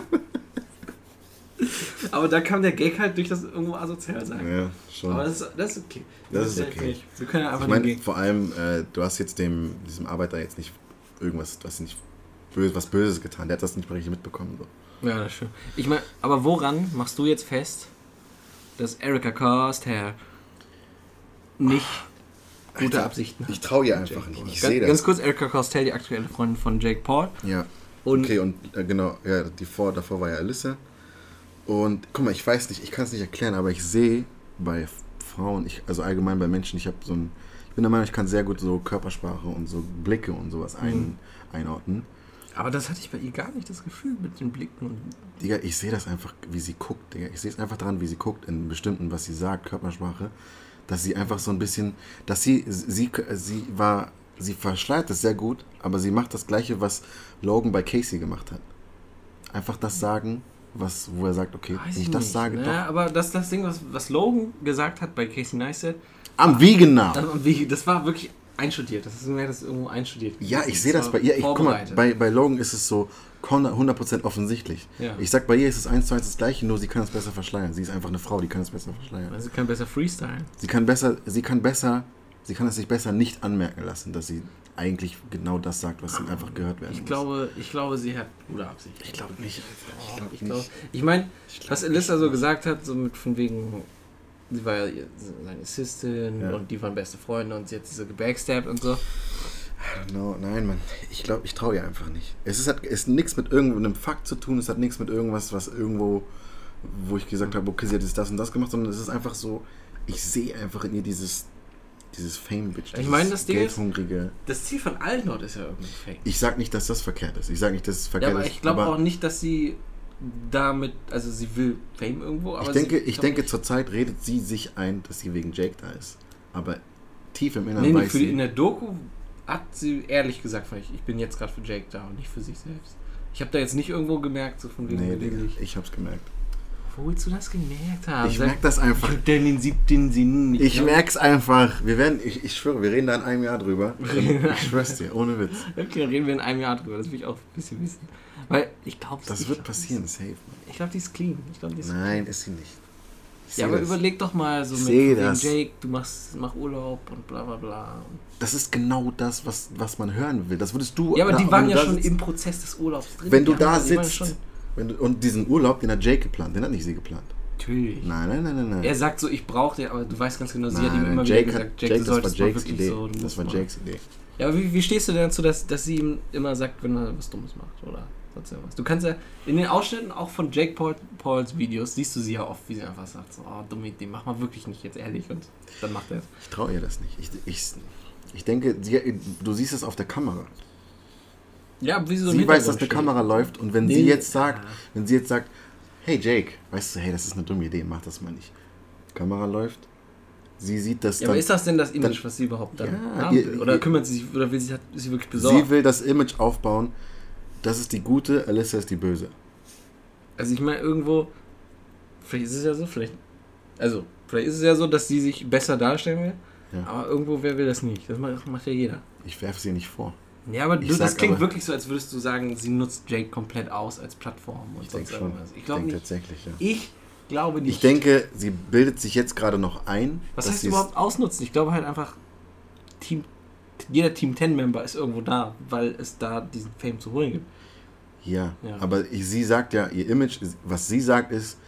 Aber da kam der Gag halt durch das irgendwo asozial sein. Ja, schon. Aber das ist, das ist okay. Das ist ja okay. nicht- Wir können ja einfach Ich meine, vor allem, äh, du hast jetzt dem, diesem Arbeiter jetzt nicht irgendwas, du hast nicht böse, was Böses getan. Der hat das nicht richtig mitbekommen. So. Ja, das stimmt. Ich meine, aber woran machst du jetzt fest, dass Erika Koster nicht gute Alter, Absichten hat? Ich traue ihr einfach nicht. Ich ganz, sehe ganz das. kurz, Erika Costel, die aktuelle Freundin von Jake Paul. Ja. Und Okay, und äh, genau, ja, die vor, davor war ja Alyssa. Und guck mal, ich weiß nicht, ich kann es nicht erklären, aber ich sehe bei Frauen, ich, also allgemein bei Menschen, ich habe so ein, ich bin der Meinung, ich kann sehr gut so Körpersprache und so Blicke und sowas ein, Mhm. einordnen. aber das hatte ich bei ihr gar nicht das Gefühl mit den Blicken. Und Digga, ich sehe das einfach, wie sie guckt, Digga. Ich sehe es einfach daran, wie sie guckt, in bestimmten, was sie sagt, Körpersprache, dass sie einfach so ein bisschen, dass sie, sie, sie war, sie verschleiert das sehr gut, aber sie macht das Gleiche, was Logan bei Casey gemacht hat. Einfach das sagen, was, wo er sagt, okay, Weiß wenn ich das sage, Ja, aber das das Ding, was, was Logan gesagt hat bei Casey Neistat, doch. Am das, war- das war wirklich einstudiert. Das ist mir das irgendwo einstudiert. Ja, ich sehe das bei ihr. Ich, guck mal, bei, bei Logan ist es so 100% offensichtlich. Ja. Ich sag, bei ihr ist es eins zu eins das Gleiche, nur sie kann es besser verschleiern. Sie ist einfach eine Frau, die kann es besser verschleiern. Also kann besser freestylen. Sie kann besser, sie kann besser, sie kann es sich besser nicht anmerken lassen, dass sie eigentlich genau das sagt, was ihm einfach gehört werden Ich muss. glaube, ich glaube, sie hat gute Absicht. ich glaube nicht. Ich glaube Ich, glaube, ich meine, was Elissa so gesagt hat, so mit von wegen, sie war ja seine Assistin Ja. und die waren beste Freunde und sie hat sie so gebackstabbt und so. No, nein, Mann. Ich glaube, ich traue ihr einfach nicht. Es ist, hat, ist nichts mit irgendeinem Fakt zu tun, es hat nichts mit irgendwas, was irgendwo, wo ich gesagt habe, okay, sie hat jetzt das und das gemacht, sondern es ist einfach so, ich sehe einfach in ihr dieses, dieses Fame-Bitch. Ich meine, das Ding ist- Geldhungrige. Das Ziel von allen dort ist ja irgendwie fake. Ich sag nicht, dass das verkehrt ist. Ich sag nicht, dass es Ja, verkehrt aber ist. ich glaube aber auch nicht, dass sie damit, also sie will Fame irgendwo, aber ich denke, ich denke, zurzeit redet sie sich ein, dass sie wegen Jake da ist. Aber tief im Inneren Nee, weiß für sie. in der Doku hat sie ehrlich gesagt, ich, bin jetzt gerade für Jake da und nicht für sich selbst. Ich habe da jetzt nicht irgendwo gemerkt, so von wegen Nee, Digga, ich. ich hab's gemerkt. Wo willst du das gemerkt haben? Ich Sag- merk das einfach. Ich den siebten Sinn nicht. Ich ne? merk's einfach. Wir werden, ich, ich schwöre, wir reden da in einem Jahr drüber. Ich schwör's dir, ohne Witz. Okay, dann reden wir in einem Jahr drüber. Das will ich auch ein bisschen wissen. Weil ich glaube, Das wird passieren, safe. Mann. Ich glaube, die ist clean. Ich glaube, die ist Nein, ist sie nicht. Ich Ja, aber das. überleg doch mal so Ich mit das. Jake, du machst mach Urlaub und bla bla bla. Das ist genau das, was, was man hören will. Das würdest du. Ja, aber die waren ja schon sitzt- im Prozess des Urlaubs drin. Wenn du da sitzt. Wenn du, und diesen Urlaub, den hat Jake geplant, den hat nicht sie geplant. natürlich. Nein, nein, nein, nein, nein. Er sagt so, ich brauche den, aber du weißt ganz genau, sie hat ihm Nein, immer Jake wieder gesagt, Jake, du das war Jakes Idee. so. das war mal. Jakes Idee. Ja, aber wie, wie stehst du denn dazu, dass, dass sie ihm immer sagt, wenn er was Dummes macht oder? Du kannst ja in den Ausschnitten auch von Jake Paul, Pauls Videos siehst du sie ja oft, wie sie einfach sagt, so, oh, dumme Idee, mach mal wirklich nicht jetzt ehrlich und dann macht er es. Ich traue ihr das nicht. Ich, ich, ich denke, sie, du siehst es auf der Kamera. Ja, wie so Sie weiß, dass eine. Kamera läuft und wenn Nee, sie jetzt sagt, ja. wenn sie jetzt sagt, hey Jake, weißt du, hey, das ist eine dumme Idee, mach das mal nicht. Kamera läuft, sie sieht das Ja, dann. aber ist das denn das Image, dann- was sie überhaupt dann Ja, haben will? Oder ihr- kümmert sie sich, oder will sie, hat, ist sie wirklich besorgt? sie will das Image aufbauen, das ist die gute, Alyssa ist die böse. Also ich meine, irgendwo, vielleicht ist es ja so, vielleicht, also, vielleicht ist es ja so, dass sie sich besser darstellen will, Ja. aber irgendwo, wer will das nicht? Das macht, macht ja jeder. Ich werfe sie nicht vor. Ja, aber Ich du, das klingt aber- wirklich so, als würdest du sagen, sie nutzt Jake komplett aus als Plattform und Ich denke schon. Ich Ich glaube nicht. tatsächlich, ja. Ich glaube nicht. Ich denke, sie bildet sich jetzt gerade noch ein. Was heißt überhaupt ausnutzen? Ich glaube halt einfach, Team, jeder Team 10 Member ist irgendwo da, weil es da diesen Fame zu holen gibt. Ja, Ja. aber ich, sie sagt ja, ihr Image, was sie sagt ist,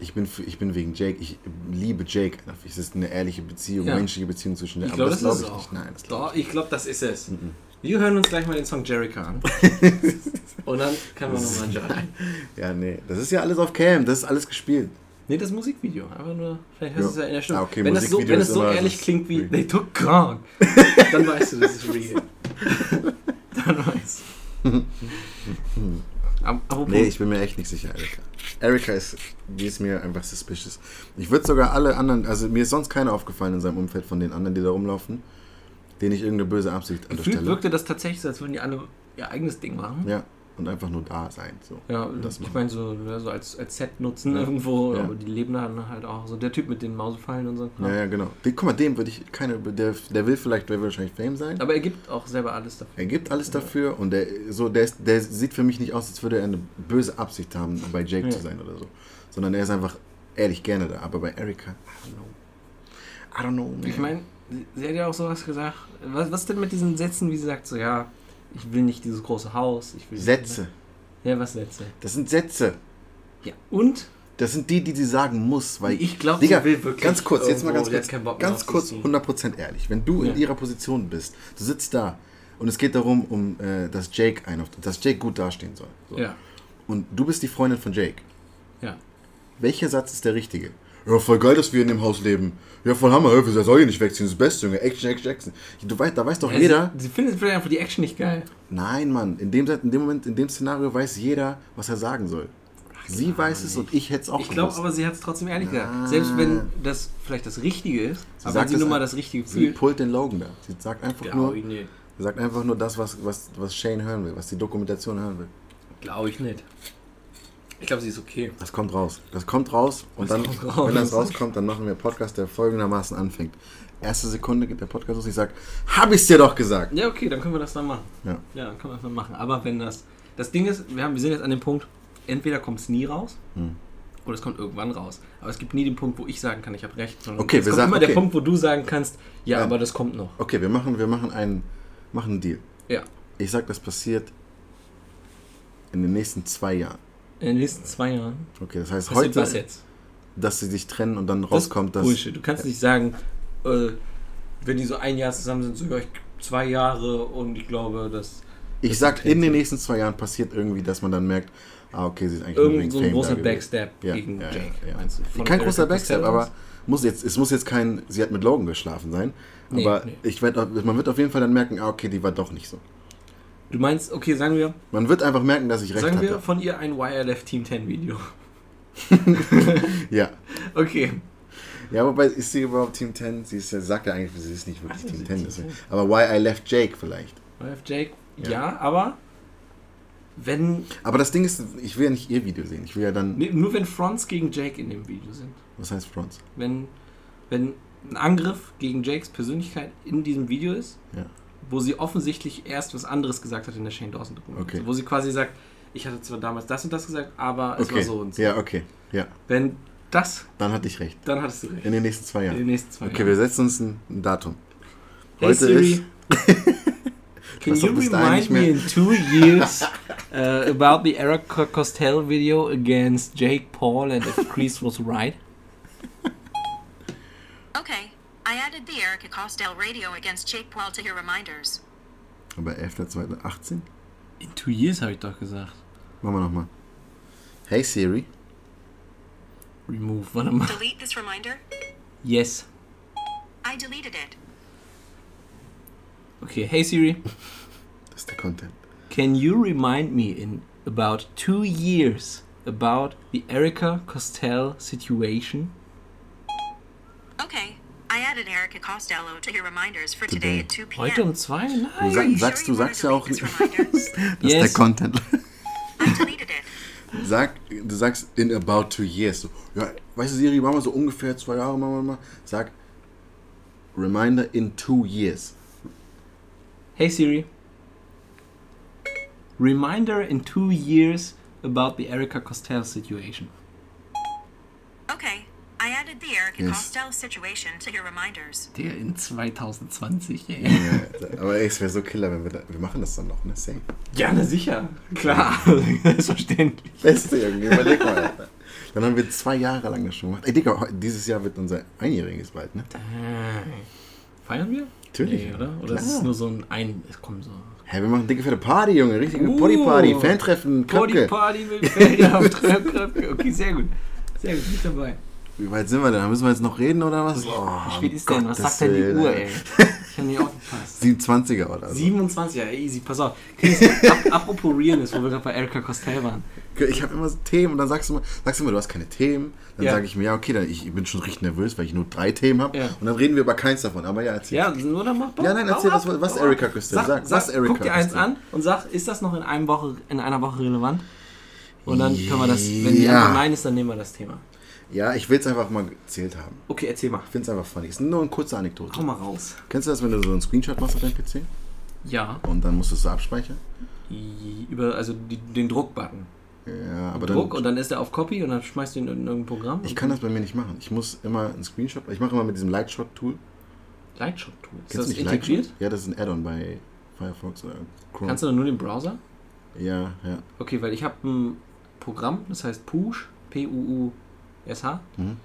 ich bin, für, ich bin wegen Jake, ich liebe Jake. Es ist eine ehrliche Beziehung, Ja. menschliche Beziehung zwischen Ich aber glaube, das, glaub ist ich auch. nicht. Nein, das glaube Doch, ich glaube, das ist es. ich nicht. Wir hören uns gleich mal den Song Jericho an. Und dann können wir nochmal entscheiden. Ja, nee, das ist ja alles auf Cam, das ist alles gespielt. Nee, das Musikvideo. Einfach nur, vielleicht hörst du es Ja. in der Stimme. Ah, okay, wenn, das so, wenn ist es so ehrlich das ist klingt wie. They took Kong, dann weißt du, das ist real. dann weißt du. Apropos, Nee, ich bin mir echt nicht sicher, Erika. Erika ist, die ist mir einfach suspicious. Ich würde sogar alle anderen, also mir ist sonst keiner aufgefallen in seinem Umfeld von den anderen, die da rumlaufen, denen ich irgendeine böse Absicht gefühlt unterstelle. wirkte das tatsächlich so, als würden die alle ihr eigenes Ding machen. Ja, und einfach nur da sein. So. Ja, Das ich meine, so, ja, so als, als Set nutzen Ja. irgendwo, Ja. aber die leben dann halt auch. So der Typ mit den Mausefallen und so. Ja, ja, genau. Den, guck mal, dem würde ich keine, der, der will vielleicht, der will wahrscheinlich Fame sein. Aber er gibt auch selber alles dafür. Er gibt alles dafür und der, so, der, ist, der sieht für mich nicht aus, als würde er eine böse Absicht haben, bei Jake Ja. zu sein oder so. Sondern er ist einfach ehrlich gerne da. Aber bei Erika, I don't know. I don't know. man. Ich meine, sie, hat ja auch sowas gesagt. Was, was denn mit diesen Sätzen, wie sie sagt, so, ja, ich will nicht dieses große Haus. Ich will Sätze. Ja, was Sätze? Das sind Sätze. Ja. Und? Das sind die, die sie sagen muss, weil Ich glaube, sie will wirklich. ganz kurz, jetzt mal ganz kurz, keinen Bock mehr ganz kurz, sich. 100% ehrlich. Wenn du in Ja. ihrer Position bist, du sitzt da und es geht darum, um, äh, dass Jake ein, dass Jake gut dastehen soll. So. Ja. Und du bist die Freundin von Jake. Ja. Welcher Satz ist der richtige? Ja, voll geil, dass wir in dem Haus leben. Ja, voll Hammer, ja, wer soll hier nicht wegziehen? Das ist das Beste, Junge. Action, Action, Action. Du weißt, da weiß doch Ja, jeder. Sie, sie findet vielleicht einfach die Action nicht geil. Nein, Mann. In dem, in dem Moment, in dem Szenario weiß jeder, was er sagen soll. Sie klar weiß es nicht. und ich hätte es auch Ich glaube aber, sie hat es trotzdem ehrlich Ja. gesagt. Selbst wenn das vielleicht das Richtige ist, aber wenn sagt sie es nur mal das Richtige Sie fühlt, pullt den Logan da. Sie sagt einfach nur, glaube ich nicht. sie sagt einfach nur das, was, was, was Shane hören will, was die Dokumentation hören will. Glaube ich nicht. Ich glaube, sie ist okay. Das kommt raus. Das kommt raus und Das dann, raus. wenn das rauskommt, dann machen wir einen Podcast, der folgendermaßen anfängt. Erste Sekunde geht der Podcast los, ich sag, hab ich's dir doch gesagt. Ja, okay, dann können wir das dann machen. Ja. Ja, dann können wir das dann machen. Aber wenn das. Das Ding ist, wir, haben, wir sind jetzt an dem Punkt, entweder kommt es nie raus Hm. oder es kommt irgendwann raus. Aber es gibt nie den Punkt, wo ich sagen kann, ich habe recht. Sondern Okay, es wir kommt sagen- immer okay. der Punkt, wo du sagen kannst, ja, Ja. aber das kommt noch. Okay, wir machen, wir machen einen, machen einen Deal. Ja. Ich sag, das passiert in den nächsten zwei Jahren. In den nächsten zwei Jahren. Okay, das heißt Passiert heute, was jetzt? dass sie sich trennen und dann Das rauskommt, dass. Bullshit. Du kannst nicht sagen, äh, wenn die so ein Jahr zusammen sind, sogar zwei Jahre und ich glaube, dass Ich das sag, in den nächsten zwei Jahren passiert irgendwie, dass man dann merkt, ah, okay, sie ist eigentlich irgend so ein Fame großer. Backstab Ja, gegen ja, ja, Jake, ja. Von Kein großer Backstab, aber muss jetzt, es muss jetzt kein, sie hat mit Logan geschlafen sein. Nee, aber nee. Ich werd, man wird auf jeden Fall dann merken, ah, okay, die war doch nicht so. Du meinst, okay, sagen wir, Man wird einfach merken, dass ich recht sagen wir hatte. von ihr ein YLF Team 10 Video. Ja. Okay. Ja, wobei ist sie überhaupt Team 10? Sie ist, ja- sagt ja eigentlich, sie ist nicht wirklich Also Team sie 10. Team Deswegen. 10. Aber Why I Left Jake vielleicht. YLF Jake, ja, Ja. aber wenn, Aber das Ding ist, ich will ja nicht ihr Video sehen. Ich will ja dann. nee, nur wenn Fronts gegen Jake in dem Video sind. Was heißt Fronts? Wenn, wenn ein Angriff gegen Jakes Persönlichkeit in diesem Video ist, Ja. Wo sie offensichtlich erst was anderes gesagt hat in der Shane Dawson Dokumentation. Okay. Wo sie quasi sagt, ich hatte zwar damals das und das gesagt, aber es war Okay. so und so. Ja, okay. Ja. Wenn das, Dann hatte ich recht. dann hattest du recht. In den nächsten zwei In Jahren. den nächsten zwei Okay, Jahren. wir setzen uns ein, Datum. Hey Heute Siri, ist. can you remind me in two years uh, about the Eric Costello video against Jake Paul and if Chris was right? Okay, I added the Erica Costello radio against Jake Paul to your reminders. Aber 11.2.18? In two years habe ich doch gesagt. Machen wir nochmal. Hey Siri. Remove, warte mal. Delete this reminder? Yes. I deleted it. Okay, hey Siri, Das ist der Content. can you remind me in about two years about the Erica Costello situation? Okay, I added Erica Costello to your reminders for Today. today, at 2 p.m. Heute um zwei? Du Nein. Are sag, you sagst, sure du you wanna sagst ja auch delete nicht. this reminder? Das ist Yes. der Content. I deleted it. Sag, du sagst in about two years. So, ja, weißt du, Siri, machen wir so ungefähr zwei Jahre, machen wir mal. Sag Reminder in two years. Hey Siri. Reminder in two years about the Erica Costello situation. Okay, I added the Erica Yes. Costello situation to your reminders. Der in 2020, ey. Ja, aber ey, es wäre so killer, wenn wir da, wir machen das dann noch, ne? Safe. Ja, na sicher. Klar, selbstverständlich. Beste irgendwie, überleg mal, Alter. Dann haben wir zwei Jahre lang das schon gemacht. Ey, Digga, dieses Jahr wird unser Einjähriges bald, ne? Feiern wir? Natürlich. Nee, oder? Oder Klar. ist es nur so ein ein. Es kommt so. Hä, wir machen dicke fette Party, Junge. Richtige Uh. Potty-Party, Fantreffen, Body Köpke. Party mit Ferienabtrag. Okay, sehr gut. Sehr gut, nicht dabei. Wie weit sind wir denn? Müssen wir jetzt noch reden oder was? Oh, Wie spät ist denn? Was sagt denn die Uhr, ey? Ich hab nicht aufgepasst. 27er oder so. 27, ja, easy, pass auf. Chris, ap apropos Realness, wo wir gerade bei Erika Costello waren. Ich habe immer so Themen und dann sagst du immer, sagst du immer, du hast keine Themen. Dann Ja. sage ich mir, ja, okay, dann, ich bin schon richtig nervös, weil ich nur drei Themen habe. Ja. Und dann reden wir über keins davon. Aber ja, erzähl. Ja, nur dann mach Ja, nein, erzähl, was- was Erika sag. sagt. Sag, Was Erika guck dir eins an und sag, ist das noch in, einem Woche, in einer Woche relevant? Und dann können wir das, wenn die Ja. Antwort nein ist, dann nehmen wir das Thema. Ja, ich will es einfach mal erzählt haben. Okay, erzähl mal. Ich finde es einfach funny. Es ist nur eine kurze Anekdote. Hau mal raus. Kennst du das, wenn du so einen Screenshot machst auf deinem PC Ja. und dann musst du es so abspeichern? Über, also die, den Druckbutton. Ja, aber Druck dann. und dann ist der auf Copy und dann schmeißt du ihn in irgendein Programm. Ich kann das bei mir nicht machen. Ich muss immer einen Screenshot. Ich mache immer mit diesem Lightshot-Tool. Lightshot-Tool. Ist das nicht integriert? Lightshot? Ja, das ist ein Add-on bei Firefox oder Chrome. Kannst du dann nur den Browser? ja, ja. Okay, weil ich habe ein Programm, das heißt Push, P-U-U-S-H. Mhm.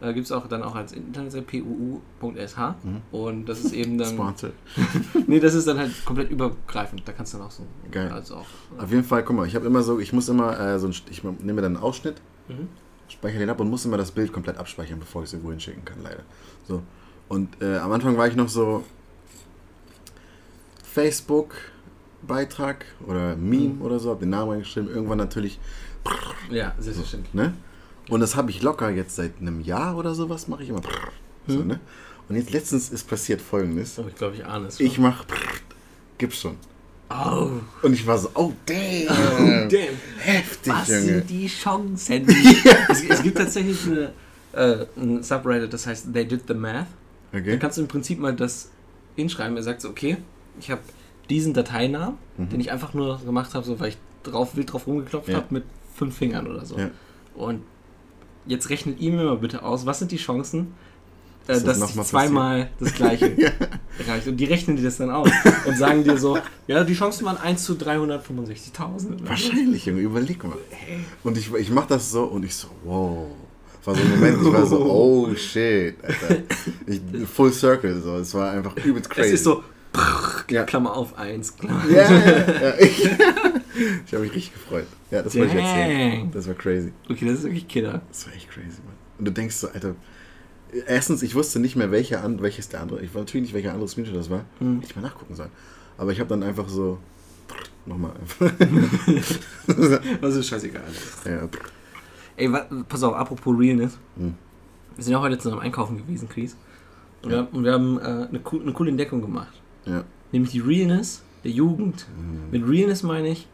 Da gibt es auch dann auch als Internetseite puu.sh Mhm. und das ist eben dann. Sponsored. nee, das ist dann halt komplett übergreifend. Da kannst du dann auch so. Geil. Also auch. Auf jeden Fall, guck mal, ich habe immer so, ich muss immer äh, so ein, ich nehme dann einen Ausschnitt, Mhm. speichere den ab und muss immer das Bild komplett abspeichern, bevor ich es irgendwo hinschicken kann, leider. So. Und äh, am Anfang war ich noch so Facebook-Beitrag oder Meme Mhm. oder so, hab den Namen reingeschrieben, irgendwann natürlich, Ja, selbstverständlich. ne? Und das habe ich locker jetzt seit einem Jahr oder sowas, mache ich immer so, Mhm. ne? Und jetzt letztens ist passiert folgendes. Oh, ich glaube, ich ahne es. schon. Ich mach gibt's schon. Oh, Und ich war so, oh damn, damn. heftig, Was Junge. sind die Chancen? es, es gibt tatsächlich eine, äh, ein Subreddit, das heißt They Did the Math. Da Okay. kannst du im Prinzip mal das hinschreiben. Er sagt so, okay, ich habe diesen Dateinamen, Mhm. den ich einfach nur gemacht habe, so weil ich drauf, wild drauf rumgeklopft Ja. habe mit fünf Fingern oder so. Ja. Und jetzt rechnet ihr mir mal bitte aus, was sind die Chancen, äh, das dass sich mal zweimal das gleiche erreicht. Und die rechnen dir das dann aus und sagen dir so, ja, die Chancen waren 1 zu 365.000. Wahrscheinlich, Junge, überleg mal. Und ich, ich mach das so und ich so, wow. War so ein Moment, ich war so, oh shit, Alter. Ich, full circle, so. Es war einfach übelst crazy. Es ist so, Ja. Klammer auf 1, Klammer. Ja, ja. Ich, ich habe mich richtig gefreut. Ja, das wollte ich erzählen. Das war crazy. Okay, das ist wirklich Killer. Das war echt crazy, Mann. Und du denkst so, Alter. Erstens, ich wusste nicht mehr, welcher an, welches der andere. Ich weiß natürlich nicht, welcher andere Screenshot das war. Hm. Hätte ich mal nachgucken sollen. Aber ich habe dann einfach so. Nochmal einfach. Das ist scheißegal. ja, Ey, pass auf, apropos Realness. Hm. Wir sind ja heute zusammen einkaufen gewesen, Chris. Und, Ja. wir, haben- und wir haben äh, eine, eine coole Entdeckung gemacht. Ja. Nämlich die Realness der Jugend. Hm. Mit Realness meine ich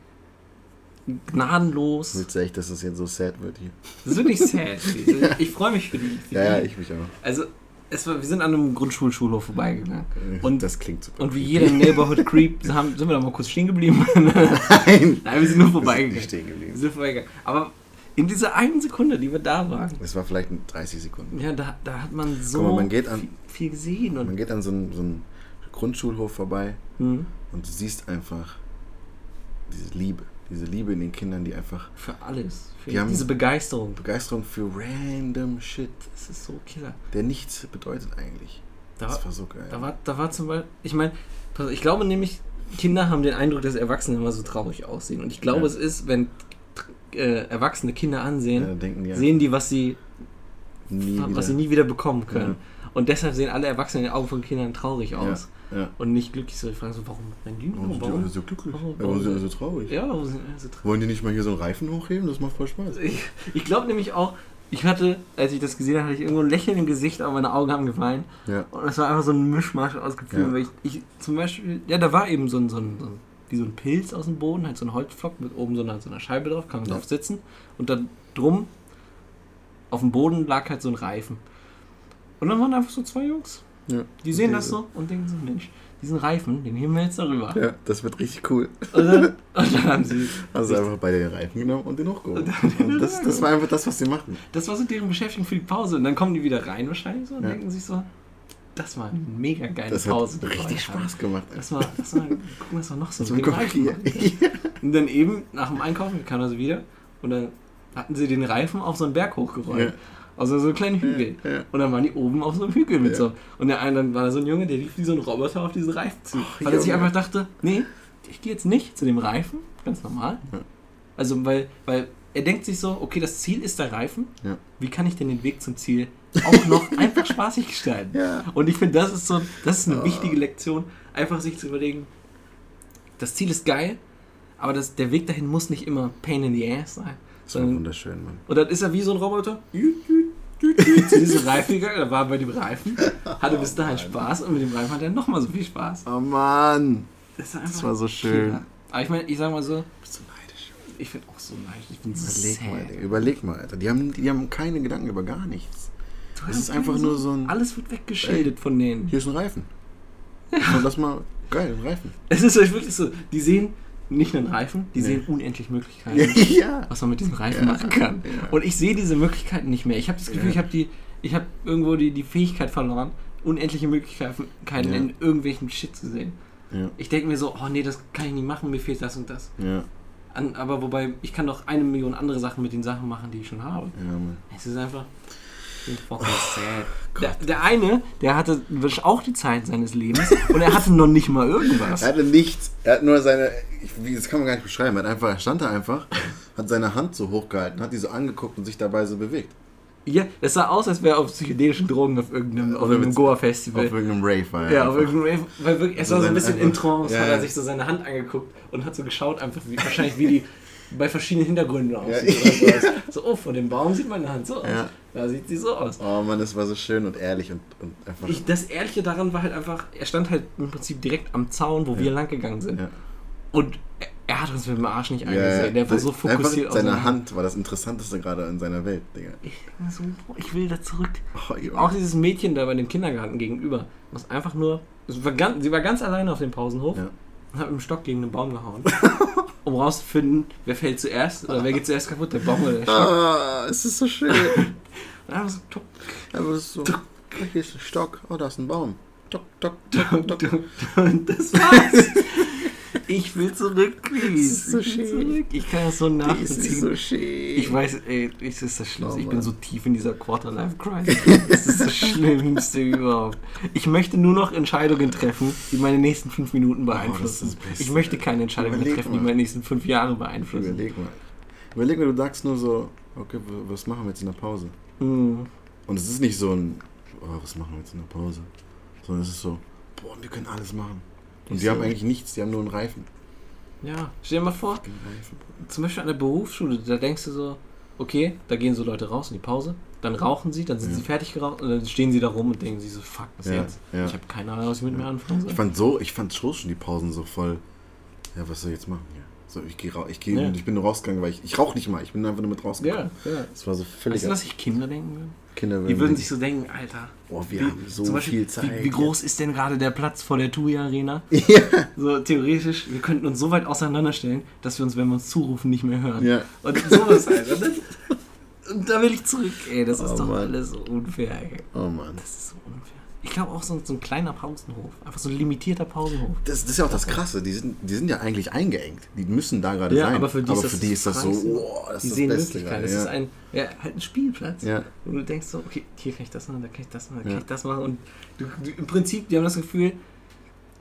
gnadenlos. Willst du echt, dass das jetzt so sad wird hier? Das ist wirklich sad. Chris. Ich freue mich für die. Für Ja, ja, ich mich auch. Also, es war, wir sind an einem Grundschulschulhof vorbeigegangen. Und- das klingt super. Und wie jeder Neighborhood Creep haben, sind wir da mal kurz stehen geblieben. Nein! Nein, wir sind nur Wir vorbeigegangen. sind nicht stehen Wir geblieben. sind vorbeigegangen. Aber in dieser einen Sekunde, die wir da waren, Es war vielleicht in 30 Sekunden. ja, da, da hat man so mal, man geht an- viel, viel gesehen. Und, Man geht an so einen, so einen Grundschulhof vorbei hm, und du siehst einfach diese Liebe. Diese Liebe in den Kindern, die einfach für alles. Für Die haben- diese Begeisterung. Begeisterung für random Shit, Das ist so killer. der nichts bedeutet eigentlich. Da, Das war so geil. da, war, da war zum Beispiel, ich meine, ich glaube nämlich, Kinder haben den Eindruck, dass Erwachsene immer so traurig aussehen. Und ich glaube, Ja. es ist, wenn äh, Erwachsene Kinder ansehen, ja, die sehen die, was sie nie was sie wieder. nie wieder bekommen können. Und deshalb sehen alle Erwachsenen in den Augen von Kindern traurig aus. Ja. Und nicht glücklich. So, ich frage so, warum rennen die Warum sind die Warum? alle so glücklich? warum- Ja, Warum sind die alle so traurig? Ja, warum sind die alle so traurig? Wollen die nicht mal hier so einen Reifen hochheben? Das macht voll Spaß. Ich, ich glaube nämlich auch, ich hatte, als ich das gesehen habe, hatte ich irgendwo ein Lächeln im Gesicht, aber meine Augen haben geweint. Ja. Und es war einfach so ein Mischmasch aus Gefühlen, Ja. weil ich, ich zum Beispiel, ja, da war eben so ein, so ein, so ein wie so ein Pilz aus dem Boden, halt so ein Holzpflock mit oben so einer, so einer Scheibe drauf, kann man Ja. drauf sitzen. Und da drum auf dem Boden lag halt so ein Reifen. Und dann waren einfach so zwei Jungs. Ja. Die sehen das so und denken so, Mensch, diesen Reifen, den heben wir jetzt darüber. Ja, das wird richtig cool. Und, dann, und dann haben sie, Also einfach bei den Reifen genommen und den hochgehoben. Und das, das war einfach das, was sie machen. das war so deren Beschäftigung für die Pause. Und dann kommen die wieder rein wahrscheinlich so und Ja. denken sich so, das war eine mega geile Das Pause. hat richtig. Spaß gemacht. Das war, das war, gucken, was war noch so Das mit war Reifen. hier. Und dann eben nach dem Einkaufen kam er so wieder und dann hatten sie den Reifen auf so einen Berg hochgerollt. Ja. Also so einen kleinen Hügel. Ja, ja. Und dann waren die oben auf so einem Hügel mit so. Und der eine, dann war da so ein Junge, der lief wie so ein Roboter auf diesen Reifen zu. Ach, weil er sich einfach dachte, nee, ich gehe jetzt nicht zu dem Reifen, ganz normal. Also weil, weil er denkt sich so, okay, das Ziel ist der Reifen. Ja. Wie kann ich denn den Weg zum Ziel auch noch einfach spaßig gestalten? Ja. Und ich finde, das ist so, das ist eine Ah. wichtige Lektion, einfach sich zu überlegen, das Ziel ist geil, aber das, der Weg dahin muss nicht immer Pain in the Ass sein. Das Sondern, wunderschön, Mann. und dann ist er wie so ein Roboter. Jüt, jüt, Zu diesem Reifen gegangen, er war bei dem Reifen, hatte bis dahin Spaß und mit dem Reifen hat er nochmal so viel Spaß. Oh Mann. Das, ist Das war so schön. Killer. Aber ich meine, ich sag mal so, Bist du neidisch? ich bin auch so leicht. Ich bin Überleg sad. mal, Digga. Überleg mal, Alter. Die haben, die haben keine Gedanken über gar nichts. Hast ist einfach keine nur so ein. Alles wird weggeschildert von denen. Hier ist ein Reifen. Und lass mal. Geil, ein Reifen. Es ist euch wirklich so, die sehen nicht einen Reifen, die Nee. sehen unendlich Möglichkeiten. ja. was man mit diesem Reifen Ja, machen kann. ja. Und ich sehe diese Möglichkeiten nicht mehr. Ich habe das Gefühl, ich habe die, ich habe irgendwo die, die Fähigkeit verloren, unendliche Möglichkeiten in irgendwelchen Shit zu sehen. Ich denke mir so, oh nee, das kann ich nicht machen, mir fehlt das und das. An, aber wobei, ich kann doch eine Million andere Sachen mit den Sachen machen, die ich schon habe. Es ist einfach. ich bin fucking sad. Der, der eine, der hatte wirklich auch die Zeit seines Lebens und er hatte noch nicht mal irgendwas. Er hatte nichts. Er hat nur seine. Ich, das kann man gar nicht beschreiben. Er, hat einfach, er stand da einfach, hat seine Hand so hochgehalten, hat die so angeguckt und sich dabei so bewegt. Ja, das sah aus, als wäre er auf psychedelischen Drogen auf irgendeinem, auf irgendeinem Goa-Festival. Auf irgendeinem Rave war er. Ja, auf irgendeinem Rave, weil wirklich, es Also war so ein bisschen in Trance, Ja, hat er sich so seine Hand angeguckt und hat so geschaut, einfach wie, wahrscheinlich wie die bei verschiedenen Hintergründen aussieht. Ja. So, oh, vor dem Baum sieht meine Hand so aus. Ja. Da sieht sie so aus. Oh Mann, das war so schön und ehrlich und, und einfach. Ich, das Ehrliche daran war halt einfach, er stand halt im Prinzip direkt am Zaun, wo wir lang gegangen sind. ja. Und er, er hat uns mit dem Arsch nicht Ja, angesehen. ja. Der war so fokussiert einfach Seine seine Hand war das Interessanteste gerade in seiner Welt, Digga. Ich, so, ich will da zurück. Oh. Auch dieses Mädchen da bei dem Kindergarten gegenüber, was einfach nur, war ganz, sie war ganz alleine auf dem Pausenhof Ja. und hat mit dem Stock gegen einen Baum gehauen. um rauszufinden, wer fällt zuerst oder wer geht zuerst kaputt, der Baum oder der Stock. Ah, es ist so schön. Und einfach so, tuck, Aber ist so. tuck. Hier ist ein Stock. Oh, da ist ein Baum. Tok, tok, tok, tok. Und das war's. Ich will zurück, please. ist so ich will zurück. Ich kann das so Die ist nachvollziehen. so schön. Ich weiß, ey, es ist das Schlimmste. Oh, ich bin so tief in dieser Quarter-Life-Crisis. Das ist das Schlimmste überhaupt. Ich möchte nur noch Entscheidungen treffen, die meine nächsten fünf Minuten beeinflussen. Oh, das Beste. ich möchte keine Entscheidungen mehr Überleg treffen, die mal. meine nächsten fünf Jahre beeinflussen. Überleg mal. Überleg mal, du sagst nur so, okay, was machen wir jetzt in der Pause? Hm. Und es ist nicht so ein, oh, was machen wir jetzt in der Pause? Sondern es ist so, boah, wir können alles machen. Und die haben so. eigentlich nichts, die haben nur einen Reifen. Ja, stell dir mal vor, zum Beispiel an der Berufsschule, da denkst du so, okay, da gehen so Leute raus in die Pause, dann rauchen sie, dann sind Ja. sie fertig geraucht und dann stehen sie da rum und denken sich so, fuck, was Ja, jetzt? ja. Ich habe keine Ahnung, was ich mit mir anfangen soll. Ich fand so, ich fand schon schon die Pausen so voll, ja, was soll ich jetzt machen hier? So, ich gehe ich geh, Ja. ich bin rausgegangen, weil ich, ich rauche nicht mal, ich bin einfach nur mit rausgegangen. Ja, ja. Das war so völlig Weißt du, was sich Kinder denken würden? Kinder Die würden sich so denken, Alter, oh, wir wie- haben so Beispiel, viel Zeit. Wie, wie groß ist denn gerade der Platz vor der TUI Arena? Ja. So theoretisch, wir könnten uns so weit auseinanderstellen, dass wir uns, wenn wir uns zurufen, nicht mehr hören. Ja. Und sowas halt. Und, da will ich zurück, ey. Das ist Oh, doch Mann. alles so unfair, ey. Oh Mann. Das ist so unfair. Ich glaube auch so, so ein kleiner Pausenhof. Einfach so ein limitierter Pausenhof. Das, das ist ja auch das Krasse, die sind, die sind ja eigentlich eingeengt. Die müssen da gerade Ja, sein. aber für die ist das die ist das so, Freiste. wow, das Die ist sehen das Beste Möglichkeiten. gerade. Das ist Ja. ein, ja, halt ein Spielplatz. Ja. Wo du denkst so, okay, hier kann ich das machen, da kann ich das machen, da Ja. kann ich das machen. Und du, du, im Prinzip, die haben das Gefühl,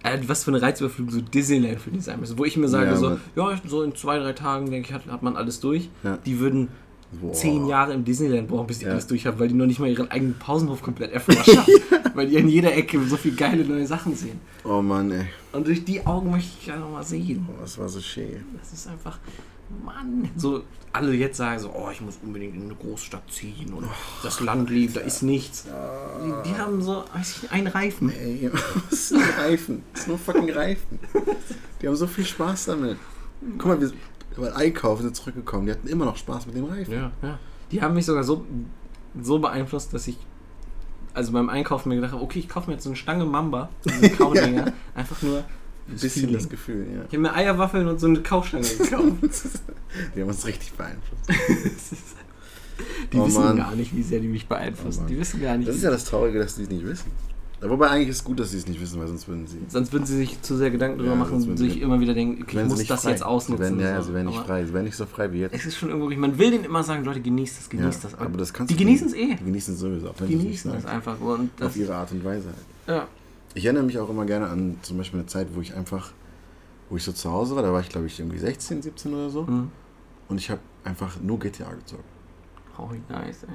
äh, was für eine Reizüberflugung so Disneyland für die sein müsste. Wo ich mir sage, Ja, so, ja, so in zwei, drei Tagen, denke ich, hat, hat man alles durch. Ja. Die würden Boah. zehn Jahre im Disneyland brauchen, bis die Ja. alles durch haben, weil die noch nicht mal ihren eigenen Pausenhof komplett erforschen. Weil die an jeder Ecke so viele geile neue Sachen sehen. Oh Mann, ey. Und durch die Augen möchte ich ja nochmal sehen. Oh, das war so schön. Das ist einfach, Mann. So, alle jetzt sagen so, oh, ich muss unbedingt in eine Großstadt ziehen und das Land lieben, da ist nichts. Die, die haben so, weiß ich einen Reifen. Ey, das ist nur Reifen. Das ist nur fucking Reifen. Die haben so viel Spaß damit. Guck mal, wir beim Einkaufen sind zurückgekommen. Die hatten immer noch Spaß mit dem Reifen. Ja, ja. Die haben mich sogar so, so beeinflusst, dass ich also beim Einkaufen mir gedacht habe, okay, ich kaufe mir jetzt so eine Stange Mamba, so eine Kaudinger, einfach nur Ein bisschen Feeling. das Gefühl, ja. Ich habe mir Eierwaffeln und so eine Kaustange gekauft. Die haben uns richtig beeinflusst. Die Oh wissen Mann. gar nicht, wie sehr die mich beeinflussen. Oh die wissen gar nicht. Das ist ja das Traurige, dass die es nicht wissen. Wobei eigentlich ist es gut, dass sie es nicht wissen, weil sonst würden sie. Sonst würden sie sich zu sehr Gedanken darüber Ja, machen und sich immer wieder denken, okay, ich muss das frei. jetzt ausnutzen. Sie wären, ja, ja, sie wären nicht frei. Sie wären nicht so frei wie jetzt. Es ist schon irgendwo, man will denen immer sagen, Leute, genießt das, genießt Ja, das. aber das kannst die genießen es eh. Die genießen es sowieso. Auch wenn genießen es einfach. Und das, Auf ihre Art und Weise halt. ja. Ich erinnere mich auch immer gerne an zum Beispiel eine Zeit, wo ich einfach, wo ich so zu Hause war, da war ich glaube ich irgendwie 16, 17 oder so. Hm. Und ich habe einfach nur GTA gezockt. Oh, nice, ey.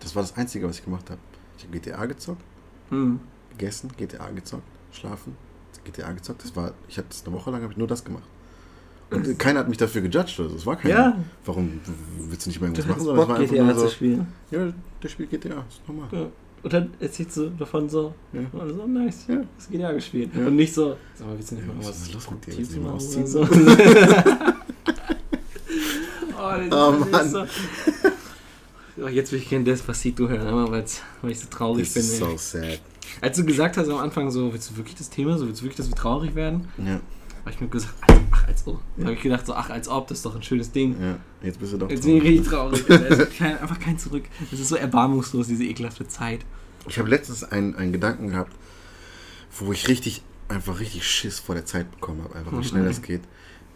Das war das Einzige, was ich gemacht habe. Ich habe GTA gezockt, Hm. Gegessen, GTA gezockt, schlafen, GTA gezockt. Das war, ich hatte eine Woche lang, habe ich nur das gemacht. Und äh, keiner hat mich dafür gejudged oder so. Es war keiner. Ja. Warum willst du nicht mehr irgendwas machen? hast Sondern es war einfach GTA nur zu so, spielen. ja, der spielt GTA, ist normal. Ja. Und dann erzählst du davon so, Ja. so nice, Ja. das GTA gespielt. Ja. Und nicht so, sag mal, willst du nicht mal was was ist los mit dir? Willst du mal oder so? oh, das Oh, ist so. Oh, jetzt will ich kein Despacito hören, aber weil ich so traurig Das bin. ist ey. so sad. Als du gesagt hast am Anfang so, willst du wirklich das Thema, so willst du wirklich, dass wir traurig werden? Ja, habe ich mir gesagt, ach, als ob. Da habe ich gedacht, so, ach als ob, das ist doch ein schönes Ding. ja. Jetzt bist du doch Jetzt bin ich richtig traurig. Gibt kein, einfach kein Zurück. Es ist so erbarmungslos, diese ekelhafte Zeit. Ich habe letztens einen, einen Gedanken gehabt, wo ich richtig, einfach richtig Schiss vor der Zeit bekommen habe, einfach wie schnell das geht.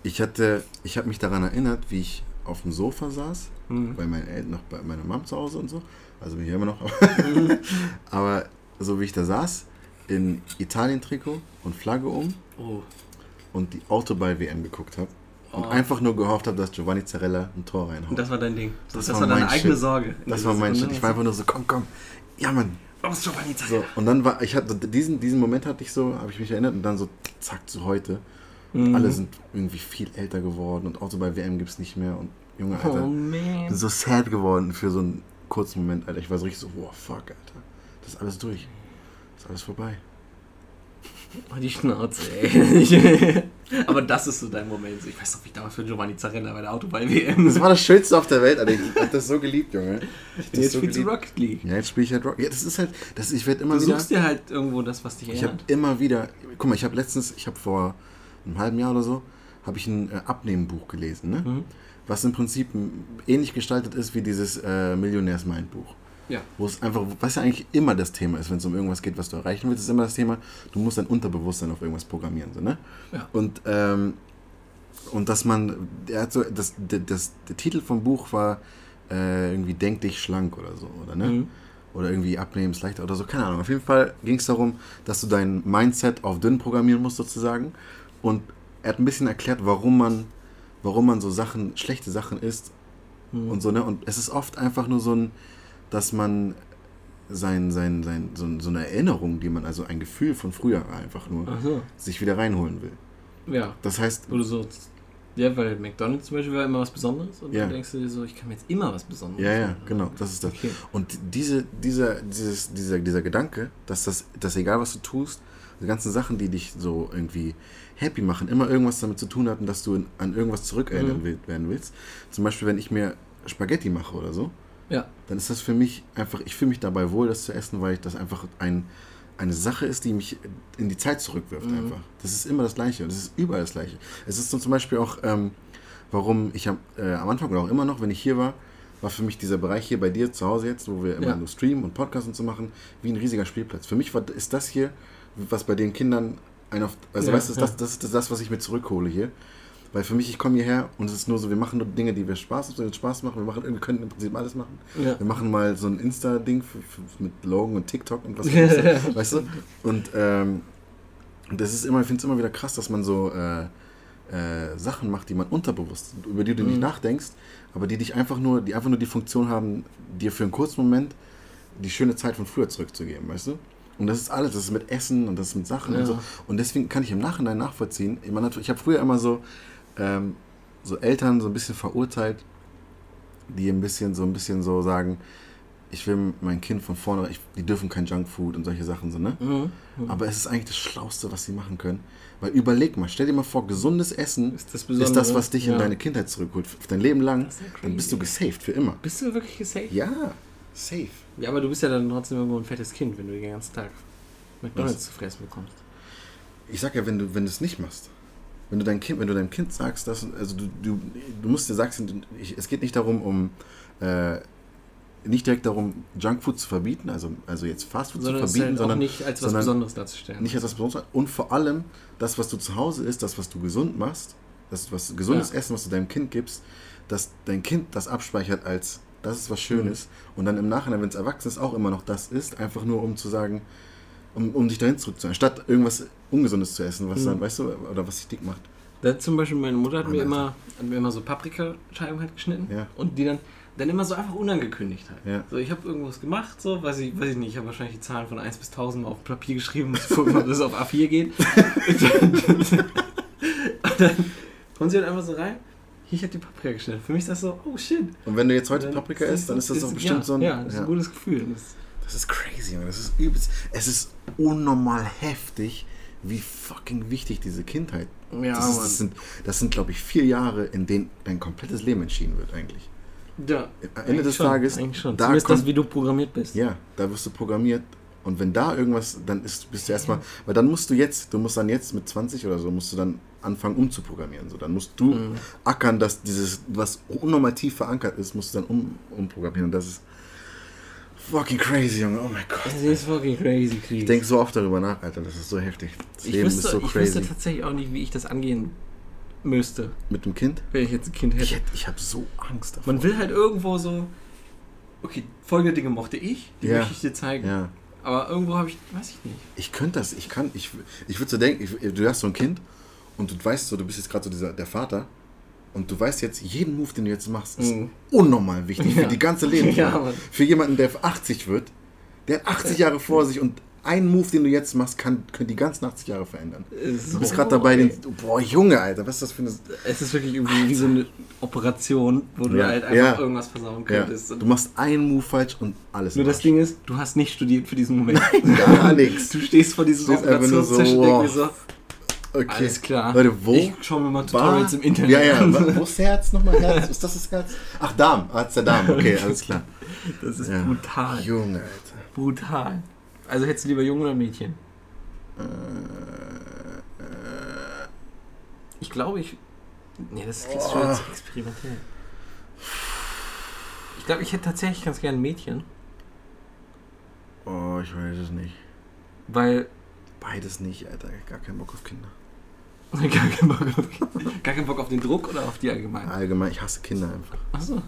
Ich hatte, ich habe mich daran erinnert, wie ich auf dem Sofa saß, Mhm. bei meinen Eltern, noch bei meiner Mom zu Hause und so. Also bin ich immer noch. Aber so wie ich da saß, in Italien-Trikot und Flagge um Oh. und die Autoball-WM geguckt habe. Und Oh. einfach nur gehofft habe, dass Giovanni Zarella ein Tor reinhaut. Und das war dein Ding. Das, Das war, war deine eigene Shit. Sorge. das war mein Shit. Ich war einfach nur so, komm, komm. Ja, Mann, Los, Giovanni, zeig So, und dann war, ich hatte diesen, diesen Moment hatte ich so, habe ich mich erinnert und dann so zack zu heute. Mhm. Alle sind irgendwie viel älter geworden und auch so bei WM gibt es nicht mehr und Junge, Oh Alter, bin man. so sad geworden für so einen kurzen Moment, Alter. Ich war so richtig so, wow, fuck, Alter. Das ist alles durch. Das ist alles vorbei. Oh, die Schnauze, ey. Aber das ist so dein Moment. Ich weiß noch, wie ich damals für Giovanni Zarella bei der Autoball-WM. Das war das Schönste auf der Welt, Alter. Ich hab das so geliebt, Junge. Ich hab Jetzt so spielst du. Rocket League. Ja, jetzt spiele ich halt Rock. Ja, das ist halt, das, ich werde immer Du wieder. suchst dir halt irgendwo das, was dich Ich habe erinnert. immer wieder, guck mal, ich habe letztens, ich habe vor einem halben Jahr oder so, habe ich ein äh, Abnehmbuch gelesen, ne? Mhm. was im Prinzip ähnlich gestaltet ist wie dieses äh, Millionärs-Mind-Buch. Ja. Wo es einfach, was ja eigentlich immer das Thema ist, wenn es um irgendwas geht, was du erreichen willst, ist immer das Thema, du musst dein Unterbewusstsein auf irgendwas programmieren. So, ne? Ja. Und, ähm, und dass man, er hat so, das, das, das, der Titel vom Buch war äh, irgendwie Denk dich schlank oder so, oder ne? Mhm. Oder irgendwie abnehmen ist leichter oder so, keine Ahnung. Auf jeden Fall ging es darum, dass du dein Mindset auf dünn programmieren musst sozusagen. Und er hat ein bisschen erklärt, warum man, warum man so Sachen, schlechte Sachen isst Mhm. und so, ne? Und es ist oft einfach nur so ein, dass man sein, sein, sein, so, so eine Erinnerung, die man, also ein Gefühl von früher einfach nur, so. sich wieder reinholen will. Ja. Das heißt, Wo du so. Ja, weil McDonalds zum Beispiel war immer was Besonderes und Ja. dann denkst du dir so, ich kann mir jetzt immer was Besonderes ja, ja, machen. genau, das ist das. Okay. Und diese, dieser, dieses, dieser, dieser Gedanke, dass das, dass egal was du tust, die ganzen Sachen, die dich so irgendwie happy machen, immer irgendwas damit zu tun hatten, dass du an irgendwas zurückerinnern Mhm. werden willst. Zum Beispiel, wenn ich mir Spaghetti mache oder so, Ja. dann ist das für mich einfach, ich fühle mich dabei wohl, das zu essen, weil ich das einfach ein, eine Sache ist, die mich in die Zeit zurückwirft Mhm. einfach. Das ist immer das Gleiche und das ist überall das Gleiche. Es ist so zum Beispiel auch, ähm, warum ich am, äh, am Anfang oder auch immer noch, wenn ich hier war, war für mich dieser Bereich hier bei dir zu Hause jetzt, wo wir immer Ja. nur streamen und Podcasts und so machen, wie ein riesiger Spielplatz. Für mich war, ist das hier, was bei den Kindern ein auf, also Ja, weißt du, ja. das, das ist das, was ich mir zurückhole hier. Weil für mich, ich komme hierher und es ist nur so, wir machen nur Dinge, die wir Spaß, Spaß machen. Wir, machen, wir können im Prinzip alles machen. Ja. Wir machen mal so ein Insta-Ding mit Logan und TikTok und was weiß ich, weißt du? Und, ähm, das ist immer, ich finde es immer wieder krass, dass man so äh, äh, Sachen macht, die man unterbewusst, über die du nicht Mhm. nachdenkst, aber die dich einfach nur, die einfach nur die Funktion haben, dir für einen kurzen Moment die schöne Zeit von früher zurückzugeben, weißt du? Und das ist alles, das ist mit Essen und das ist mit Sachen Ja. und so. Und deswegen kann ich im Nachhinein nachvollziehen. Ich, meine, ich habe früher immer so, ähm, so Eltern so ein bisschen verurteilt, die ein bisschen so ein bisschen so sagen, ich will mein Kind von vorne, ich, die dürfen kein Junkfood und solche Sachen so, ne? Mhm. Aber es ist eigentlich das Schlauste, was sie machen können. Weil überleg mal, stell dir mal vor, gesundes Essen Ist das ist das, was dich in Ja. deine Kindheit zurückholt. Dein Leben lang, dann bist du gesaved für immer. Bist du wirklich gesaved? Ja, safe. Ja, aber du bist ja dann trotzdem irgendwo ein fettes Kind, wenn du den ganzen Tag McDonalds zu fressen bekommst. Ich sag ja, wenn du, wenn du es nicht machst, wenn du dein Kind, wenn du deinem Kind sagst, dass, also du, du, du musst dir sagen, es geht nicht darum, um äh, nicht direkt darum, Junkfood zu verbieten, also, also jetzt Fastfood zu Sondern verbieten, halt sondern nicht als was Besonderes darzustellen. nicht als was Besonderes. Und vor allem das, was du zu Hause isst, das, was du gesund machst, das was gesundes Ja. Essen, was du deinem Kind gibst, dass dein Kind das abspeichert als das ist was Mhm. Schönes und dann im Nachhinein, wenn es erwachsen ist, auch immer noch das ist, einfach nur um zu sagen, um, um dich dahin zurückzuholen, statt irgendwas Ungesundes zu essen, was Mhm. dann, weißt du, oder was dich dick macht. Da zum Beispiel meine Mutter hat Oh, mir Alter. immer, hat mir immer so Paprikascheiben halt geschnitten Ja. und die dann, dann immer so einfach unangekündigt halt. Ja. So, ich habe irgendwas gemacht, so, weiß ich, weiß ich nicht, ich habe wahrscheinlich die Zahlen von 1 bis 1000 mal auf Papier geschrieben, muss gucken, ob das auf A4 geht. und dann kommt sie halt einfach so rein, hier, ich habe die Paprika geschnitten. Für mich ist das so, oh shit. Und wenn du jetzt heute Dann Paprika isst, dann ist das doch ja, bestimmt so ein... Ja, das ist ein gutes Gefühl. Das, Das ist crazy, Junge. Das ist übelst. Es ist unnormal heftig, wie fucking wichtig diese Kindheit. ja, das, ist, Mann. das sind, das sind glaube ich, vier Jahre, in denen dein komplettes Leben entschieden wird, eigentlich. ja, Am Ende des schon, Tages, Eigentlich schon. da kommt, das, wie du programmiert bist. ja, da wirst du programmiert. Und wenn da irgendwas, dann ist, bist du erstmal, weil dann musst du jetzt, du musst dann jetzt mit 20 oder so, musst du dann anfangen umzuprogrammieren. So, dann musst du Mhm. ackern, dass dieses, was unnormativ verankert ist, musst du dann um, umprogrammieren. Und das ist fucking crazy, Junge. Oh mein Gott. Das ist fucking crazy, Krieg. Ich denke so oft darüber nach, Alter. Das ist so heftig. Das ich Leben wüsste, ist so ich crazy. wüsste tatsächlich auch nicht, wie ich das angehen müsste, Mit dem Kind? wenn ich jetzt ein Kind hätte. Ich, hätt- ich habe so Angst davor. Man will halt irgendwo so, okay, folgende Dinge mochte ich, die Ja. möchte ich dir zeigen. Ja. Aber irgendwo habe ich, weiß ich nicht. Ich könnte das, ich kann, ich, ich würde so denken, ich, du hast so ein Kind und du weißt so, du bist jetzt gerade so dieser, der Vater und du weißt jetzt, jeden Move, den du jetzt machst, ist Mhm. unnormal wichtig Ja. für die ganze Leben. Ja, für jemanden, der 80 wird, der hat 80 Jahre vor sich und ein Move, den du jetzt machst, kann, können die ganzen 80 Jahre verändern. Du bist gerade dabei, den, boah, Junge, Alter, was ist das für eine... Es ist wirklich irgendwie wie so eine Operation, wo du Ja, halt einfach ja. irgendwas versauen Ja, könntest. Und du machst einen Move falsch und alles nur das. Ding ist, du hast nicht studiert für diesen Moment. Gar nichts. Du stehst vor diesem nur so, Operationstisch und denkst wow. so, Okay. alles klar. Leute, wo? Ich schau mir mal Tutorials im Internet Ja, ja, an. wo ist Herz nochmal? Herz? Ist das das Herz? Ach, Darm. Ah, ist der Darm. Okay, alles klar. Das ist Ja. brutal. Junge, Alter. Brutal. Also hättest du lieber Junge oder Mädchen? Ich glaube, ich. Nee, das ist schon Oh. jetzt experimentell. Ich glaube, ich hätte tatsächlich ganz gerne ein Mädchen. Oh, ich weiß es nicht. Weil Beides nicht, Alter. Gar keinen Bock auf Kinder. gar keinen Bock auf, gar keinen Bock auf den Druck oder auf die allgemein. Allgemein, ich hasse Kinder einfach. Achso.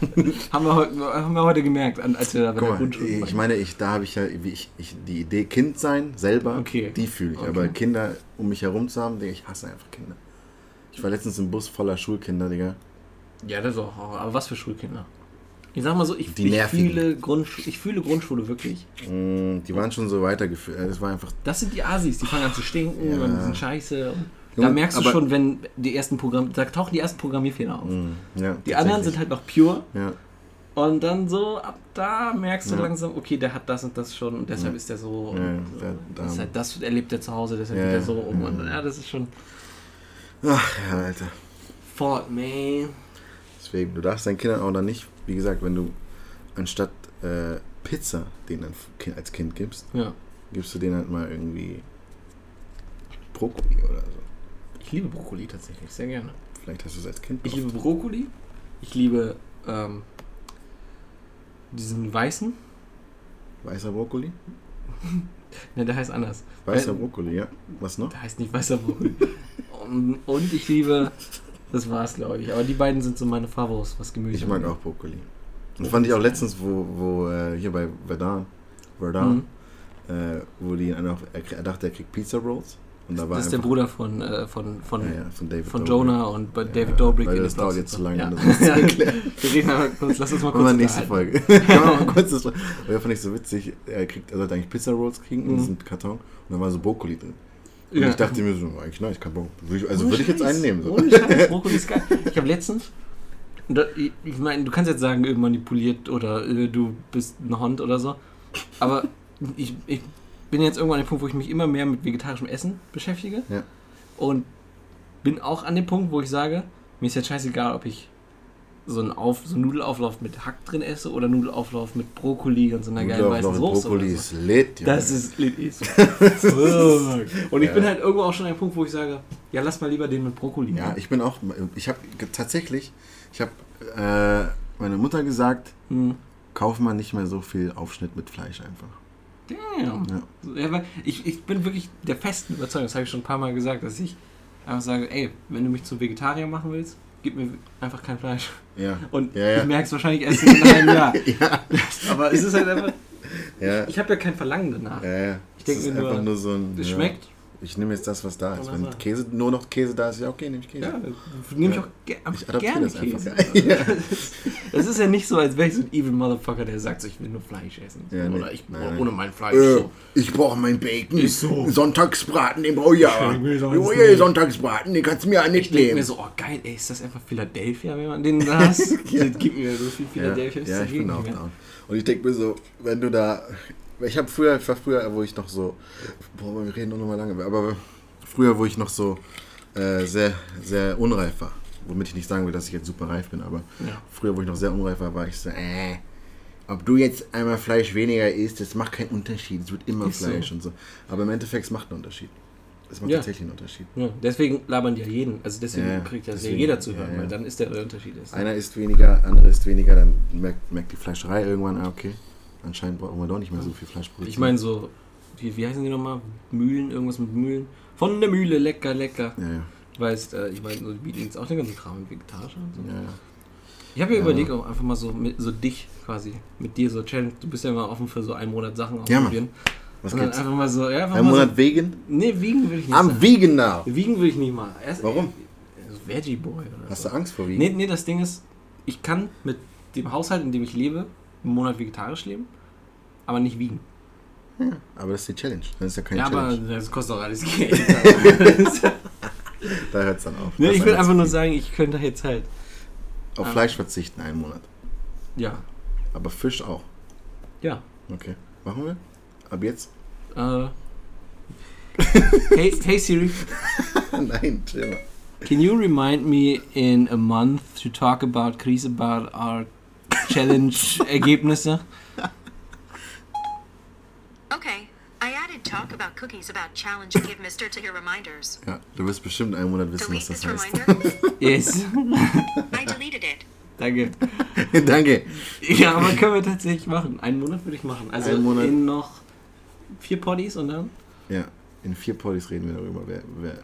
haben, wir heute, haben wir heute gemerkt, als wir da bei der Guck mal, Grundschule ich waren. meine, ich, da habe ich ja, wie ich, ich, die Idee Kind sein, selber, Okay. die fühle ich. Okay. Aber Kinder um mich herum zu haben, Digga, ich hasse einfach Kinder. Ich war letztens im Bus voller Schulkinder, Digga. Ja, das auch. Aber was für Schulkinder? Ich sag mal so, ich, ich, fühle, Grundsch ich fühle Grundschule wirklich. Mm, die waren schon so weitergeführt. Es war einfach. Das sind die Asis, die fangen an zu stinken Ja. und die sind scheiße. Da Junge, merkst du schon, wenn die ersten Programm, da tauchen die ersten Programmierfehler auf. Mm, ja, Die anderen sind halt noch pure Ja, und dann so, ab da merkst du langsam, okay, der hat das und das schon und deshalb ist der so. Äh, der- das, ist da- halt, das erlebt er zu Hause, deshalb geht er so um. ja, Und, ja. ja, das ist schon. ach ja, Alter. Fort, man. Deswegen, du darfst deinen Kindern auch dann nicht, wie gesagt, wenn du anstatt äh, Pizza denen als Kind gibst, Ja. gibst du denen halt mal irgendwie Brokkoli oder so. Ich liebe Brokkoli tatsächlich, sehr gerne. Vielleicht hast du es als Kind. Ich oft. liebe Brokkoli. Ich liebe ähm, diesen weißen. Weißer Brokkoli? Ne, der heißt anders. Weißer Brokkoli, ja. Was noch? Der heißt nicht weißer Brokkoli. und, und ich liebe. Das war's, glaube ich. Aber die beiden sind so meine Favos, was Gemüse Ich mag auch Brokkoli. Das fand ich auch letztens, wo, wo äh, hier bei Verdun, Verdun Mhm. äh, wo die einer, er, er dachte, er kriegt Pizza Rolls. Und da war Das ist der Bruder von, äh, von, von, ja, ja, von von. Jonah und bei Ja, David Dobrik. weil in das dauert jetzt und zu lange, Ja. das erklären. Wir reden aber kurz, lass uns mal kurz Machen wir nächste. Folge. Mal kurz das, weil das fand ich so witzig. Er, kriegt, er sollte eigentlich Pizza Rolls kriegen in Mhm. diesem Karton und da war so Brokkoli drin. Und Ja. ich dachte mir so, eigentlich nice, kein Bock. Würde ich- Also Ohne würde ich jetzt einen nehmen. So. Ohne Scheiß, Brokkoli ist geil. Ich habe letztens, ich, ich meine, du kannst jetzt sagen, manipuliert oder äh, du bist ein Hund oder so, aber ich, ich bin jetzt irgendwann an dem Punkt, wo ich mich immer mehr mit vegetarischem Essen beschäftige Ja. und bin auch an dem Punkt, wo ich sage, mir ist jetzt scheißegal, ob ich so einen, Auf, so einen Nudelauflauf mit Hack drin esse oder Nudelauflauf mit Brokkoli und so einer geilen weißen Soße. Brokkoli oder ist so. lit. Junge. Das ist lit is fuck. Und ich Ja. bin halt irgendwo auch schon an dem Punkt, wo ich sage, ja, lass mal lieber den mit Brokkoli. Ja, ich bin auch, ich habe tatsächlich, ich habe äh, meine Mutter gesagt, Hm. kauf mal nicht mehr so viel Aufschnitt mit Fleisch einfach. Damn. Ja. Ich, ich bin wirklich der festen Überzeugung, das habe ich schon ein paar Mal gesagt, dass ich einfach sage, ey, wenn du mich zum Vegetarier machen willst, gib mir einfach kein Fleisch. Ja. Und Ja, ja. ich merke es wahrscheinlich erst in einem Jahr. ja. Aber es ist halt einfach, Ja. ich habe ja kein Verlangen danach. Ja, ja. Ich denk Es ist mir nur, nur so ein. Es schmeckt. Ich nehme jetzt das, was da ist. Wenn. Käse, nur noch Käse da ist, ja okay, nehme ich Käse. Ja, nehme ich Ja. auch ge Ich gerne das. Käse. Ja. Es ist ja nicht so, als wäre ich so ein evil Motherfucker, der sagt, so, ich will nur Fleisch essen. Ja, nee. Oder ich Nein, nein. ohne mein Fleisch. Äh, so. ich brauche mein Bacon. Ist so. Sonntagsbraten, den brauche ich ja. Ich Ich brauche nicht. ja Sonntagsbraten, den kannst du mir ja Ich nicht denke mir nehmen. so, oh geil, ey, ist das einfach Philadelphia, wenn man den da hast? Ja. Das gibt mir so viel Ja, Philadelphia. ist ja, ich bin auch nicht down. Und ich denke mir so, wenn du da. Ich habe früher, ich war früher, wo ich noch so. Boah, wir reden noch mal lange. Aber früher, wo ich noch so äh, sehr, sehr unreif war. Womit ich nicht sagen will, dass ich jetzt super reif bin, aber Ja. früher, wo ich noch sehr unreif war, war ich so, äh, ob du jetzt einmal Fleisch weniger isst, das macht keinen Unterschied. Es wird immer Ist so. Fleisch und so. Aber im Endeffekt, es macht einen Unterschied. Es macht Ja. tatsächlich einen Unterschied. Ja, deswegen labern die ja jeden. Also deswegen Ja, kriegt ja deswegen, jeder zu hören, weil dann ist der Unterschied. Ist. Einer isst weniger, andere isst weniger, dann merkt, merkt die Fleischerei irgendwann, ah, okay, anscheinend brauchen wir doch nicht mehr so viel Fleisch produzieren. Ich meine so, wie, wie heißen die nochmal? Mühlen, irgendwas mit Mühlen. Von der Mühle, lecker, lecker. Ja, ja, Weißt, äh, ich meine, so, die bieten jetzt auch den ganzen Kram mit Vegetarischer und so. ja, ja. Ich habe mir Ja. überlegt, auch einfach mal so mit so dich quasi, mit dir so Challenge. Du bist ja immer offen für so einen Monat Sachen Ja, ausprobieren. Was und gibt's? einfach mal so, ja, einfach Ein mal Monat so, vegan? Nee, wiegen würde ich nicht Am vegan now! Wiegen würde ich nicht mal. Erst, Warum? Also Veggie Boy oder Hast so. du Angst vor vegan? Nee, nee, das Ding ist, ich kann mit dem Haushalt, in dem ich lebe, einen Monat vegetarisch leben, aber nicht wiegen. Aber das ist die Challenge. Das ist ja keine ja, aber Challenge. das kostet auch alles Geld. da hört es dann auf. Das ich einer einfach nur sagen, ich könnte jetzt halt, Auf Ah. Fleisch verzichten einen Monat. ja, Aber Fisch auch. ja. Okay. Machen wir? Ab jetzt? Äh, hey, hey Siri, Nein, chill can you remind me in a month to talk about, Chris, about our Challenge-Ergebnisse? Okay. I added talk about cookies about challenge and give Mister to your reminders. Ja, du wirst bestimmt einen Monat wissen, was das heißt. Yes. I deleted it. Danke. Danke. Ja, aber können wir tatsächlich machen. Einen Monat würde ich machen. Also Einen Monat. in noch vier Poddies und dann? Ja, in vier Podis reden wir darüber. Wer, wer.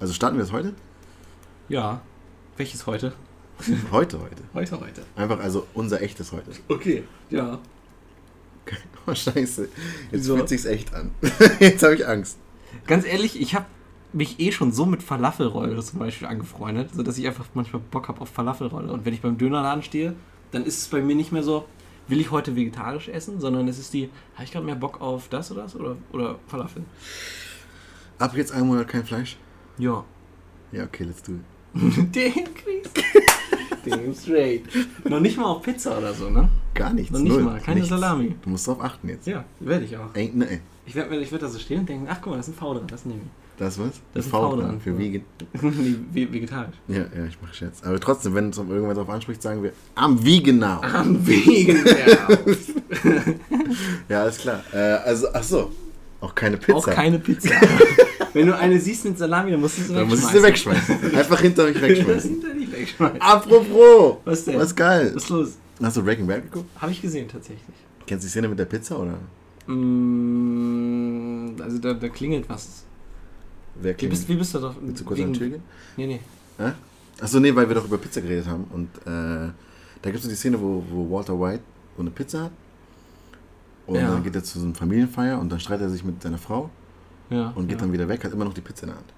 Also starten wir das heute? Ja. Welches heute? Heute, heute. Heute, heute. Einfach also unser echtes heute. Okay. Ja. Oh, scheiße. Jetzt Wieso? fühlt sich's echt an. Jetzt habe ich Angst. Ganz ehrlich, ich habe mich eh schon so mit Falafelrolle zum Beispiel angefreundet, sodass ich einfach manchmal Bock habe auf Falafelrolle. Und wenn ich beim Dönerladen stehe, dann ist es bei mir nicht mehr so, will ich heute vegetarisch essen, sondern es ist die, habe ich gerade mehr Bock auf das oder das oder, oder Falafel? Ab jetzt einen Monat kein Fleisch? Ja. Ja, okay, let's do it. Damn, Chris. Damn straight. Noch nicht mal auf Pizza oder so, ne? Gar nichts. Noch nicht null, mal, keine nichts. Salami. Du musst drauf achten jetzt. Ja, werde ich auch. Ey, ne, Ich werde ich werd da so stehen und denken, ach guck mal, das ist ein V dran, das nehme das was? Das ist V dran. Für Vegan. ich. vegetarisch. Ja, ja, ich mache Scherz. Aber trotzdem, wenn es irgendwann darauf anspricht, sagen wir am Veganau. Am Wegen der. Ja, alles klar. Äh, also, ach so. Auch keine Pizza. Auch keine Pizza. Wenn du eine siehst mit Salami, dann musst du sie Dann wegschmeißen. musst du sie wegschmeißen. Einfach hinter euch Das wegschmeißen. wegschmeißen. Apropos. Was denn? Was geil. Was ist los? Hast du Breaking Bad geguckt? Habe ich gesehen, tatsächlich. Kennst du die Szene mit der Pizza oder? Mm, also da, da klingelt was. Wer Wie kennt? bist, wie bist du drauf? Willst du kurz an die Tür gehen? Nee, nee. Achso, nee, weil wir doch über Pizza geredet haben. Und äh, da gibt es so die Szene, wo, wo Walter White so eine Pizza hat. Und Ja. dann geht er zu so einem Familienfeier und dann streitet er sich mit seiner Frau Ja, und geht ja. dann wieder weg, hat immer noch die Pizza in der Hand.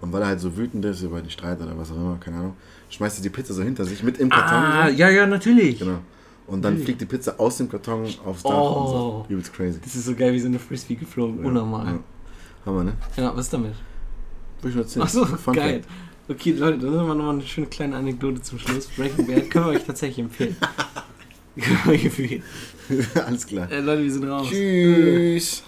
Und weil er halt so wütend ist über den Streit oder was auch immer, keine Ahnung, schmeißt er die Pizza so hinter sich mit im Karton. Ah, so. ja, ja, natürlich. Genau. Und dann fliegt die Pizza aus dem Karton aufs Dach Oh. und so. Übelst crazy. Das ist so geil wie so eine Frisbee geflogen. Unnormal. Ja. Hammer, ne? Ja, was ist damit? Will ich nur erzählen. Ach so, Fun geil. Okay, Leute, dann haben wir nochmal eine schöne kleine Anekdote zum Schluss. Breaking Bad können wir euch tatsächlich empfehlen. können wir euch empfehlen. Fact. Alles klar. Äh, Leute, wir sind raus. Tschüss.